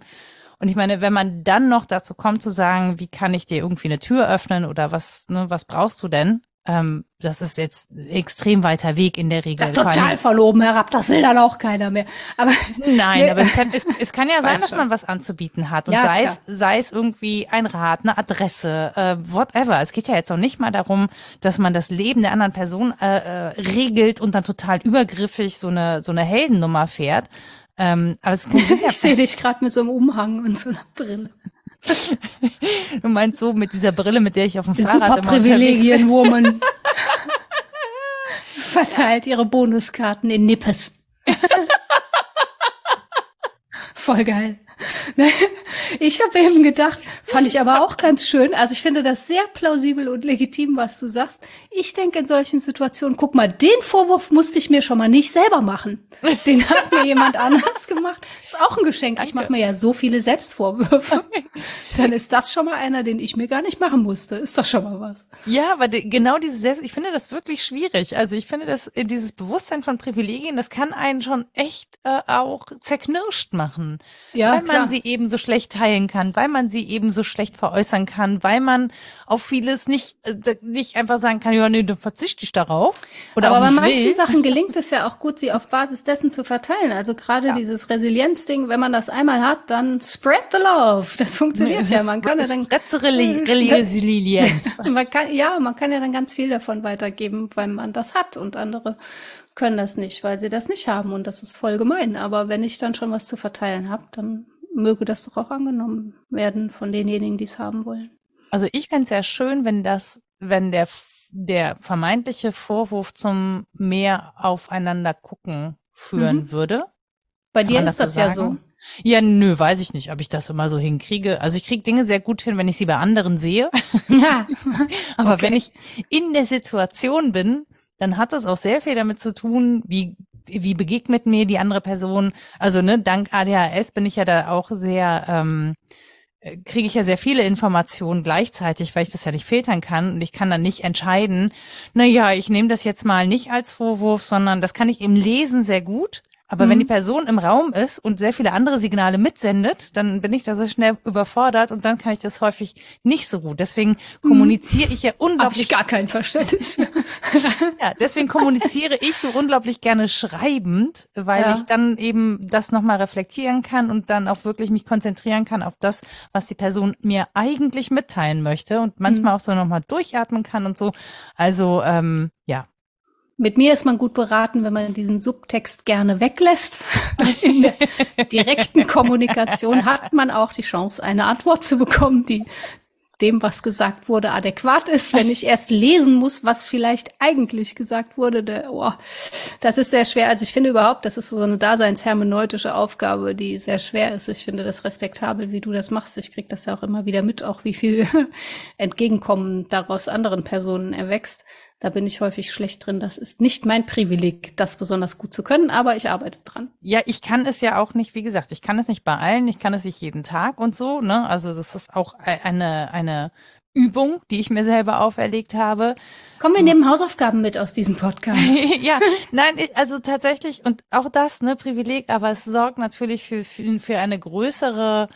Und ich meine, wenn man dann noch dazu kommt zu sagen, wie kann ich dir irgendwie eine Tür öffnen oder was, ne, was brauchst du denn? Ähm, das ist jetzt extrem weiter Weg in der Regel. Das total verloben herab, das will dann auch keiner mehr. Aber nein, nee. aber es kann, es, es kann ja [LAUGHS] sein, dass schon. man was anzubieten hat und ja, sei klar. es sei es irgendwie ein Rat, eine Adresse, äh, whatever. Es geht ja jetzt auch nicht mal darum, dass man das Leben der anderen Person äh, äh, regelt und dann total übergriffig so eine so eine Heldennummer fährt. Ähm, aber es [LAUGHS] ich ja sehe dich gerade mit so einem Umhang und so einer Brille. [LAUGHS] du meinst so mit dieser Brille, mit der ich auf dem Super Fahrrad immer Privilegien Woman [LAUGHS] verteilt ihre Bonuskarten in Nippes. [LAUGHS] Voll geil. [LAUGHS] Ich habe eben gedacht, fand ich aber auch ganz schön. Also ich finde das sehr plausibel und legitim, was du sagst. Ich denke in solchen Situationen, guck mal, den Vorwurf musste ich mir schon mal nicht selber machen. Den hat mir jemand anders gemacht. Ist auch ein Geschenk. Ich mache mir ja so viele Selbstvorwürfe. [LAUGHS] Dann ist das schon mal einer, den ich mir gar nicht machen musste. Ist doch schon mal was. Ja, aber genau diese Selbst, ich finde das wirklich schwierig. Also ich finde, dass dieses Bewusstsein von Privilegien, das kann einen schon echt äh, auch zerknirscht machen. Ja, weil man klar. sie eben so schlecht teilen kann, weil man sie eben so schlecht veräußern kann, weil man auf vieles nicht, äh, nicht einfach sagen kann, ja, nee, dann verzichte ich darauf. Oder Aber bei manchen will. Sachen gelingt es ja auch gut, sie auf Basis dessen zu verteilen. Also gerade ja. dieses Resilienzding, wenn man das einmal hat, dann spread the love. Das funktioniert nee, ja. Man kann ja dann [LAUGHS] Resilienz. [LAUGHS] man kann, ja, man kann ja dann ganz viel davon weitergeben, weil man das hat und andere können das nicht, weil sie das nicht haben und das ist voll gemein. Aber wenn ich dann schon was zu verteilen habe, dann möge das doch auch angenommen werden von denjenigen, die es haben wollen. Also ich fände es ja schön, wenn das, wenn der, der vermeintliche Vorwurf zum mehr aufeinander gucken führen mhm. würde. Bei dir ist das, das so ja so. Ja, nö, weiß ich nicht, ob ich das immer so hinkriege. Also ich kriege Dinge sehr gut hin, wenn ich sie bei anderen sehe. [LAUGHS] Ja. [LAUGHS] Aber okay. wenn ich in der Situation bin, dann hat das auch sehr viel damit zu tun, wie wie begegnet mir die andere Person? Also ne, dank ADHS bin ich ja da auch sehr, ähm, äh, kriege ich ja sehr viele Informationen gleichzeitig, weil ich das ja nicht filtern kann und ich kann dann nicht entscheiden, na ja, ich nehme das jetzt mal nicht als Vorwurf, sondern das kann ich im Lesen sehr gut aber mhm. wenn die Person im Raum ist und sehr viele andere Signale mitsendet, dann bin ich da so schnell überfordert und dann kann ich das häufig nicht so gut. Deswegen mhm. kommuniziere ich ja unglaublich. Hab ich gar kein Verständnis mehr. [LAUGHS] ja, deswegen kommuniziere ich so unglaublich gerne schreibend, weil ja. ich dann eben das nochmal reflektieren kann und dann auch wirklich mich konzentrieren kann auf das, was die Person mir eigentlich mitteilen möchte und manchmal mhm. auch so nochmal durchatmen kann und so. Also ähm, ja, mit mir ist man gut beraten, wenn man diesen Subtext gerne weglässt. [LAUGHS] In der direkten Kommunikation hat man auch die Chance, eine Antwort zu bekommen, die dem, was gesagt wurde, adäquat ist. Wenn ich erst lesen muss, was vielleicht eigentlich gesagt wurde, der, oh, das ist sehr schwer. Also ich finde überhaupt, das ist so eine daseinshermeneutische Aufgabe, die sehr schwer ist. Ich finde das respektabel, wie du das machst. Ich krieg das ja auch immer wieder mit, auch wie viel [LAUGHS] Entgegenkommen daraus anderen Personen erwächst. Da bin ich häufig schlecht drin. Das ist nicht mein Privileg, das besonders gut zu können, aber ich arbeite dran. Ja, ich kann es ja auch nicht, wie gesagt, ich kann es nicht bei allen, ich kann es nicht jeden Tag und so, ne? Also das ist auch e-, eine, eine Übung, die ich mir selber auferlegt habe. Kommen wir nehmen Hausaufgaben mit aus diesem Podcast. [LAUGHS] ja, nein, also tatsächlich, und auch das, ne, Privileg, aber es sorgt natürlich für, für, für eine größere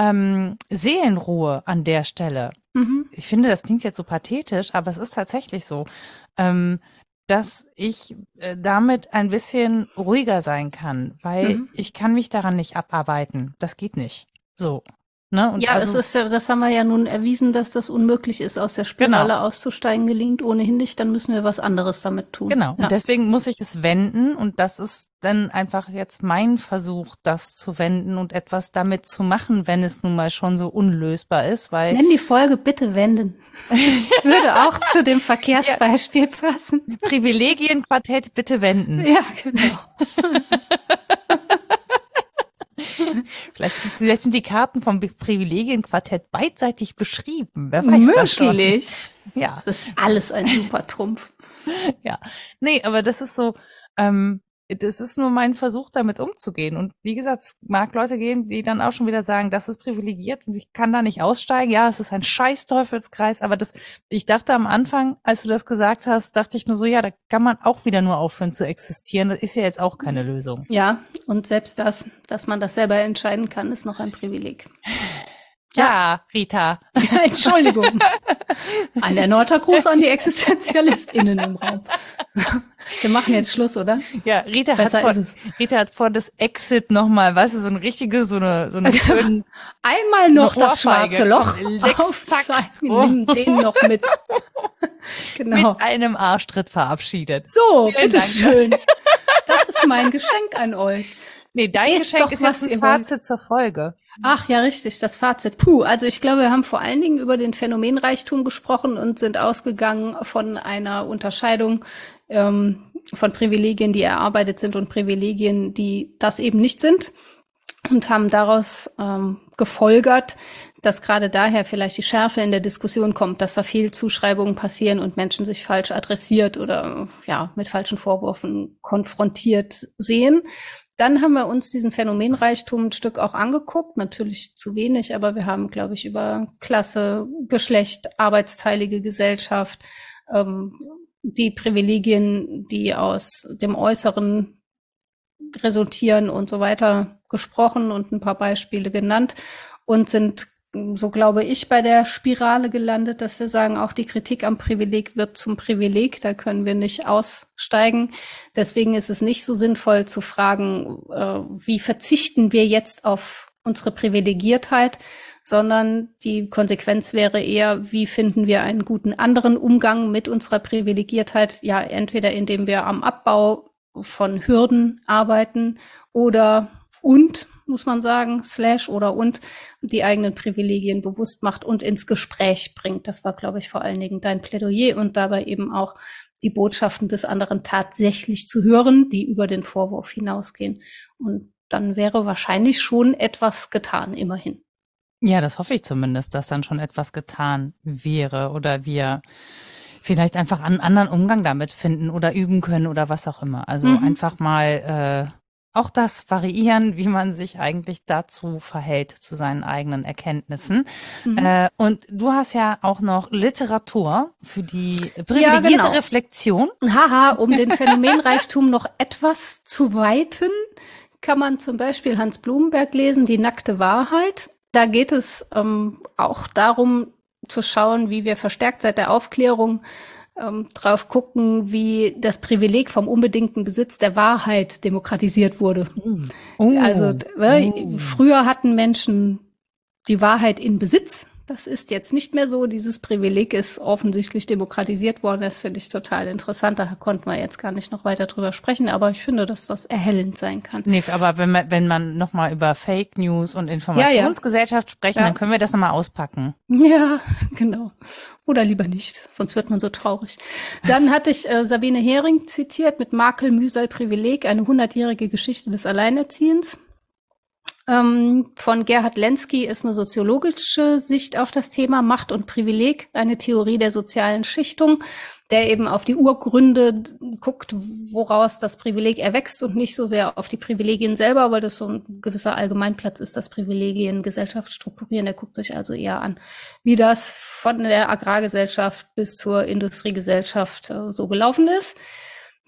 ähm, Seelenruhe an der Stelle. Mhm. Ich finde, das klingt jetzt so pathetisch, aber es ist tatsächlich so, ähm, dass ich äh, damit ein bisschen ruhiger sein kann, weil mhm. ich kann mich daran nicht abarbeiten. Das geht nicht. So. Ne? Ja, also, es ist ja, das haben wir ja nun erwiesen, dass das unmöglich ist, aus der Spirale genau. auszusteigen, gelingt ohnehin nicht, dann müssen wir was anderes damit tun. Genau. Ja. Und deswegen muss ich es wenden und das ist dann einfach jetzt mein Versuch, das zu wenden und etwas damit zu machen, wenn es nun mal schon so unlösbar ist, weil. Nenn die Folge bitte wenden. [LAUGHS] Würde auch zu dem Verkehrsbeispiel ja. passen. Privilegienquartett bitte wenden. Ja, genau. [LAUGHS] [LAUGHS] Vielleicht, vielleicht sind die Karten vom Privilegienquartett beidseitig beschrieben. Wer weiß Möglich. das schon. Ja. Das ist alles ein super Trumpf. [LAUGHS] ja. Nee, aber das ist so, ähm, das ist nur mein Versuch, damit umzugehen. Und wie gesagt, es mag Leute geben, die dann auch schon wieder sagen, das ist privilegiert und ich kann da nicht aussteigen. Ja, es ist ein scheiß Teufelskreis. Aber das, ich dachte am Anfang, als du das gesagt hast, dachte ich nur so, ja, da kann man auch wieder nur aufhören zu existieren. Das ist ja jetzt auch keine Lösung. Ja, und selbst das, dass man das selber entscheiden kann, ist noch ein Privileg. [LAUGHS] Ja, Rita. Ja, Entschuldigung. [LAUGHS] Ein erneuter Gruß an die ExistenzialistInnen im Raum. Wir machen jetzt Schluss, oder? Ja, Rita hat, vor, Rita hat vor das Exit nochmal, weißt du, so ein richtiges, so eine, so eine also, Einmal noch das schwarze Loch aufzeigen, oh. nimm den noch mit. [LAUGHS] Genau. Mit einem Arschtritt verabschiedet. So, bitteschön. [LAUGHS] Das ist mein Geschenk an euch. Nee, dein ist Geschenk ist jetzt ein Fazit zur Folge. Ach ja, richtig, das Fazit. Puh, also ich glaube, wir haben vor allen Dingen über den Phänomenreichtum gesprochen und sind ausgegangen von einer Unterscheidung ähm, von Privilegien, die erarbeitet sind und Privilegien, die das eben nicht sind. Und haben daraus ähm, gefolgert, dass gerade daher vielleicht die Schärfe in der Diskussion kommt, dass da viel Zuschreibungen passieren und Menschen sich falsch adressiert oder ja mit falschen Vorwürfen konfrontiert sehen. Dann haben wir uns diesen Phänomenreichtum ein Stück auch angeguckt, natürlich zu wenig, aber wir haben, glaube ich, über Klasse, Geschlecht, arbeitsteilige Gesellschaft, ähm, die Privilegien, die aus dem Äußeren resultieren und so weiter gesprochen und ein paar Beispiele genannt und sind so glaube ich, bei der Spirale gelandet, dass wir sagen, auch die Kritik am Privileg wird zum Privileg. Da können wir nicht aussteigen. Deswegen ist es nicht so sinnvoll zu fragen, äh, wie verzichten wir jetzt auf unsere Privilegiertheit, sondern die Konsequenz wäre eher, wie finden wir einen guten anderen Umgang mit unserer Privilegiertheit? Ja, entweder indem wir am Abbau von Hürden arbeiten oder und, muss man sagen, slash oder und die eigenen Privilegien bewusst macht und ins Gespräch bringt. Das war, glaube ich, vor allen Dingen dein Plädoyer und dabei eben auch die Botschaften des anderen tatsächlich zu hören, die über den Vorwurf hinausgehen. Und dann wäre wahrscheinlich schon etwas getan, immerhin. Ja, das hoffe ich zumindest, dass dann schon etwas getan wäre oder wir vielleicht einfach einen anderen Umgang damit finden oder üben können oder was auch immer. Also mhm. einfach mal äh, auch das variieren, wie man sich eigentlich dazu verhält, zu seinen eigenen Erkenntnissen. Mhm. Äh, und du hast ja auch noch Literatur für die privilegierte ja, genau. Reflexion. Haha, um den Phänomenreichtum noch etwas zu weiten, kann man zum Beispiel Hans Blumenberg lesen, Die nackte Wahrheit. Da geht es ähm, auch darum zu schauen, wie wir verstärkt seit der Aufklärung ähm, drauf gucken, wie das Privileg vom unbedingten Besitz der Wahrheit demokratisiert wurde. Oh. Also äh, oh. früher hatten Menschen die Wahrheit in Besitz das ist jetzt nicht mehr so. Dieses Privileg ist offensichtlich demokratisiert worden. Das finde ich total interessant. Da konnten wir jetzt gar nicht noch weiter drüber sprechen, aber ich finde, dass das erhellend sein kann. Nee, aber wenn man, wenn man nochmal über Fake News und Informationsgesellschaft ja, ja. sprechen, ja. dann können wir das nochmal auspacken. Ja, [LAUGHS] genau. Oder lieber nicht, sonst wird man so traurig. Dann hatte ich äh, Sabine Hering zitiert mit Makel, Mühsal, Privileg, eine hundertjährige Geschichte des Alleinerziehens ähm, von Gerhard Lenski ist eine soziologische Sicht auf das Thema Macht und Privileg, eine Theorie der sozialen Schichtung, der eben auf die Urgründe guckt, woraus das Privileg erwächst und nicht so sehr auf die Privilegien selber, weil das so ein gewisser Allgemeinplatz ist, dass Privilegien Gesellschaft strukturieren. Der guckt sich also eher an, wie das von der Agrargesellschaft bis zur Industriegesellschaft äh, so gelaufen ist.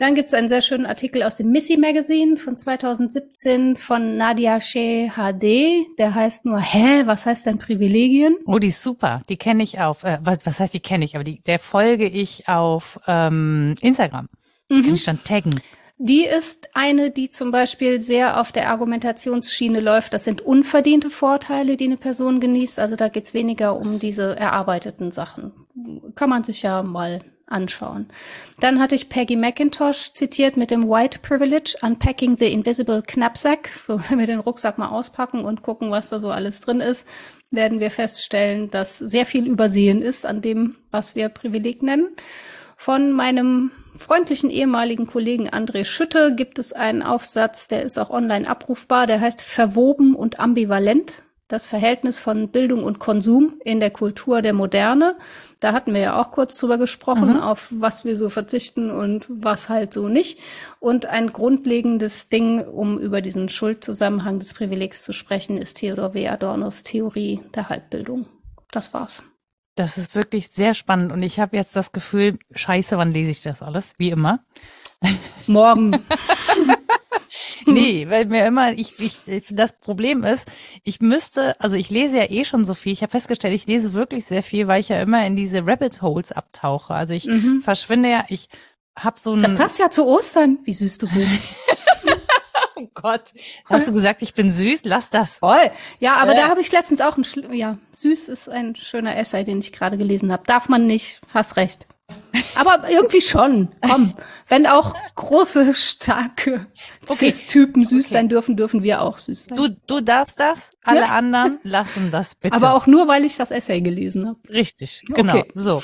Dann gibt es einen sehr schönen Artikel aus dem Missy Magazine von 2017 von Nadia Sheh HD. Der heißt nur, hä, was heißt denn Privilegien? Oh, die ist super. Die kenne ich auf, äh, was, was heißt die kenne ich, aber die, der folge ich auf ähm, Instagram. Mhm. Kann ich dann taggen. Die ist eine, die zum Beispiel sehr auf der Argumentationsschiene läuft. Das sind unverdiente Vorteile, die eine Person genießt. Also da geht's weniger um diese erarbeiteten Sachen. Kann man sich ja mal anschauen. Dann hatte ich Peggy McIntosh zitiert mit dem White Privilege, Unpacking the Invisible Knapsack. [LAUGHS] So, wenn wir den Rucksack mal auspacken und gucken, was da so alles drin ist, werden wir feststellen, dass sehr viel übersehen ist an dem, was wir Privileg nennen. Von meinem freundlichen ehemaligen Kollegen André Schütte gibt es einen Aufsatz, der ist auch online abrufbar, der heißt Verwoben und ambivalent das Verhältnis von Bildung und Konsum in der Kultur der Moderne. Da hatten wir ja auch kurz drüber gesprochen, mhm. auf was wir so verzichten und was halt so nicht. Und ein grundlegendes Ding, um über diesen Schuldzusammenhang des Privilegs zu sprechen, ist Theodor W. Adornos Theorie der Halbbildung. Das war's. Das ist wirklich sehr spannend und ich habe jetzt das Gefühl, scheiße, wann lese ich das alles? Wie immer. Morgen. [LAUGHS] [LAUGHS] nee, [LAUGHS] weil mir immer, ich, ich, das Problem ist, ich müsste, also ich lese ja eh schon so viel. Ich habe festgestellt, ich lese wirklich sehr viel, weil ich ja immer in diese Rabbit Holes abtauche. Also ich mhm. verschwinde ja, ich habe so ein. Das passt ja zu Ostern, wie süß du bist. [LAUGHS] oh Gott. Hast du gesagt, ich bin süß? Lass das. Voll. Ja, aber äh. da habe ich letztens auch ein, ja, süß ist ein schöner Essay, den ich gerade gelesen habe. Darf man nicht, hast recht. Aber irgendwie schon. Komm, wenn auch große, starke okay. Cis-Typen süß okay. sein dürfen, dürfen wir auch süß sein. Du, du darfst das, alle ja. anderen lassen das bitte. Aber auch nur, weil ich das Essay gelesen habe. Richtig, genau. Okay. So.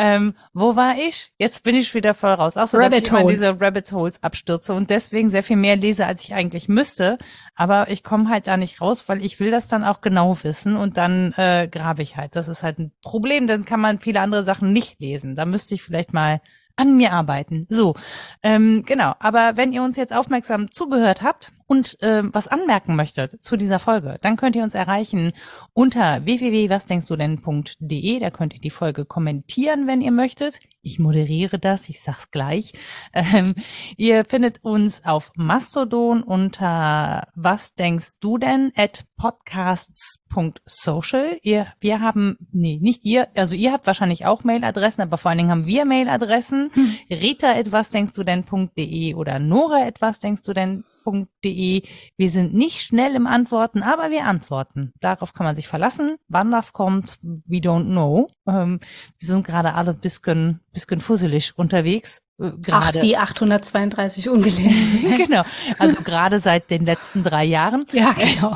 Ähm, wo war ich? Jetzt bin ich wieder voll raus. Ach so, Rabbit dass ich immer in diese Rabbit Holes abstürze und deswegen sehr viel mehr lese, als ich eigentlich müsste. Aber ich komme halt da nicht raus, weil ich will das dann auch genau wissen und dann äh, grabe ich halt. Das ist halt ein Problem. Dann kann man viele andere Sachen nicht lesen. Da müsste ich vielleicht mal an mir arbeiten. So, ähm, genau. Aber wenn ihr uns jetzt aufmerksam zugehört habt und äh, was anmerken möchtet zu dieser Folge, dann könnt ihr uns erreichen unter www.wasdenkstudenn.de. Da könnt ihr die Folge kommentieren, wenn ihr möchtet. Ich moderiere das, ich sag's gleich. Ähm, ihr findet uns auf Mastodon unter was denkst du denn at podcasts.social. Ihr, wir haben, nee, nicht ihr, also ihr habt wahrscheinlich auch Mailadressen, aber vor allen Dingen haben wir Mailadressen. Hm. Rita at was denkst du denn.de oder Nora at was denkst du denn podcast.de. Wir sind nicht schnell im Antworten, aber wir antworten. Darauf kann man sich verlassen. Wann das kommt, we don't know. Ähm, wir sind gerade alle bisschen, bisschen fusselig unterwegs. Äh, Ach, die 832 Ungelesen. [LAUGHS] genau. Also gerade seit den letzten drei Jahren. Ja, genau.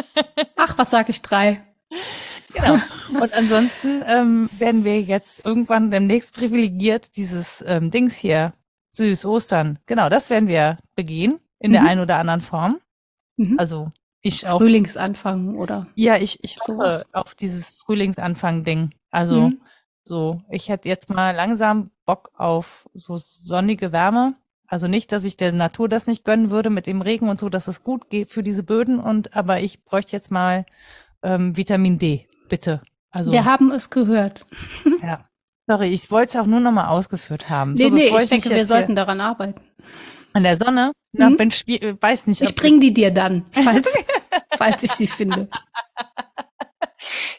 [LAUGHS] Ach, was sag ich drei? Genau. Und ansonsten ähm, werden wir jetzt irgendwann demnächst privilegiert dieses ähm, Dings hier, süß, Ostern, genau, das werden wir begehen in mhm. der einen oder anderen Form. Mhm. Also ich auch. Frühlingsanfang oder? Ja, ich, ich hoffe auf dieses Frühlingsanfang-Ding. Also mhm. so, ich hätte jetzt mal langsam Bock auf so sonnige Wärme. Also nicht, dass ich der Natur das nicht gönnen würde mit dem Regen und so, dass es gut geht für diese Böden und aber ich bräuchte jetzt mal ähm, Vitamin D, bitte. Also wir haben es gehört. ja. Sorry, ich wollte es auch nur noch mal ausgeführt haben. Nee, so, nee, ich, ich denke, wir sollten daran arbeiten. An der Sonne? Na, hm? bin äh, weiß nicht. Ich bring die dir dann, falls, [LAUGHS] falls ich sie finde.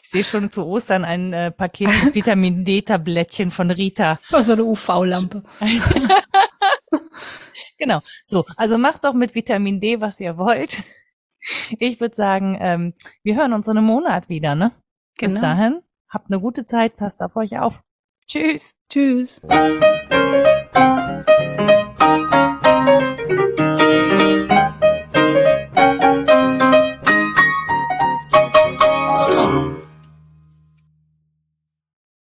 Ich sehe schon zu Ostern ein äh, Paket mit Vitamin D-Tablettchen von Rita. [LAUGHS] Oh, so eine UV-Lampe. [LAUGHS] genau. So, also macht doch mit Vitamin D, was ihr wollt. Ich würde sagen, ähm, wir hören uns in einem Monat wieder, ne? Genau. Bis dahin, habt eine gute Zeit, passt auf euch auf. Tschüss. Tschüss.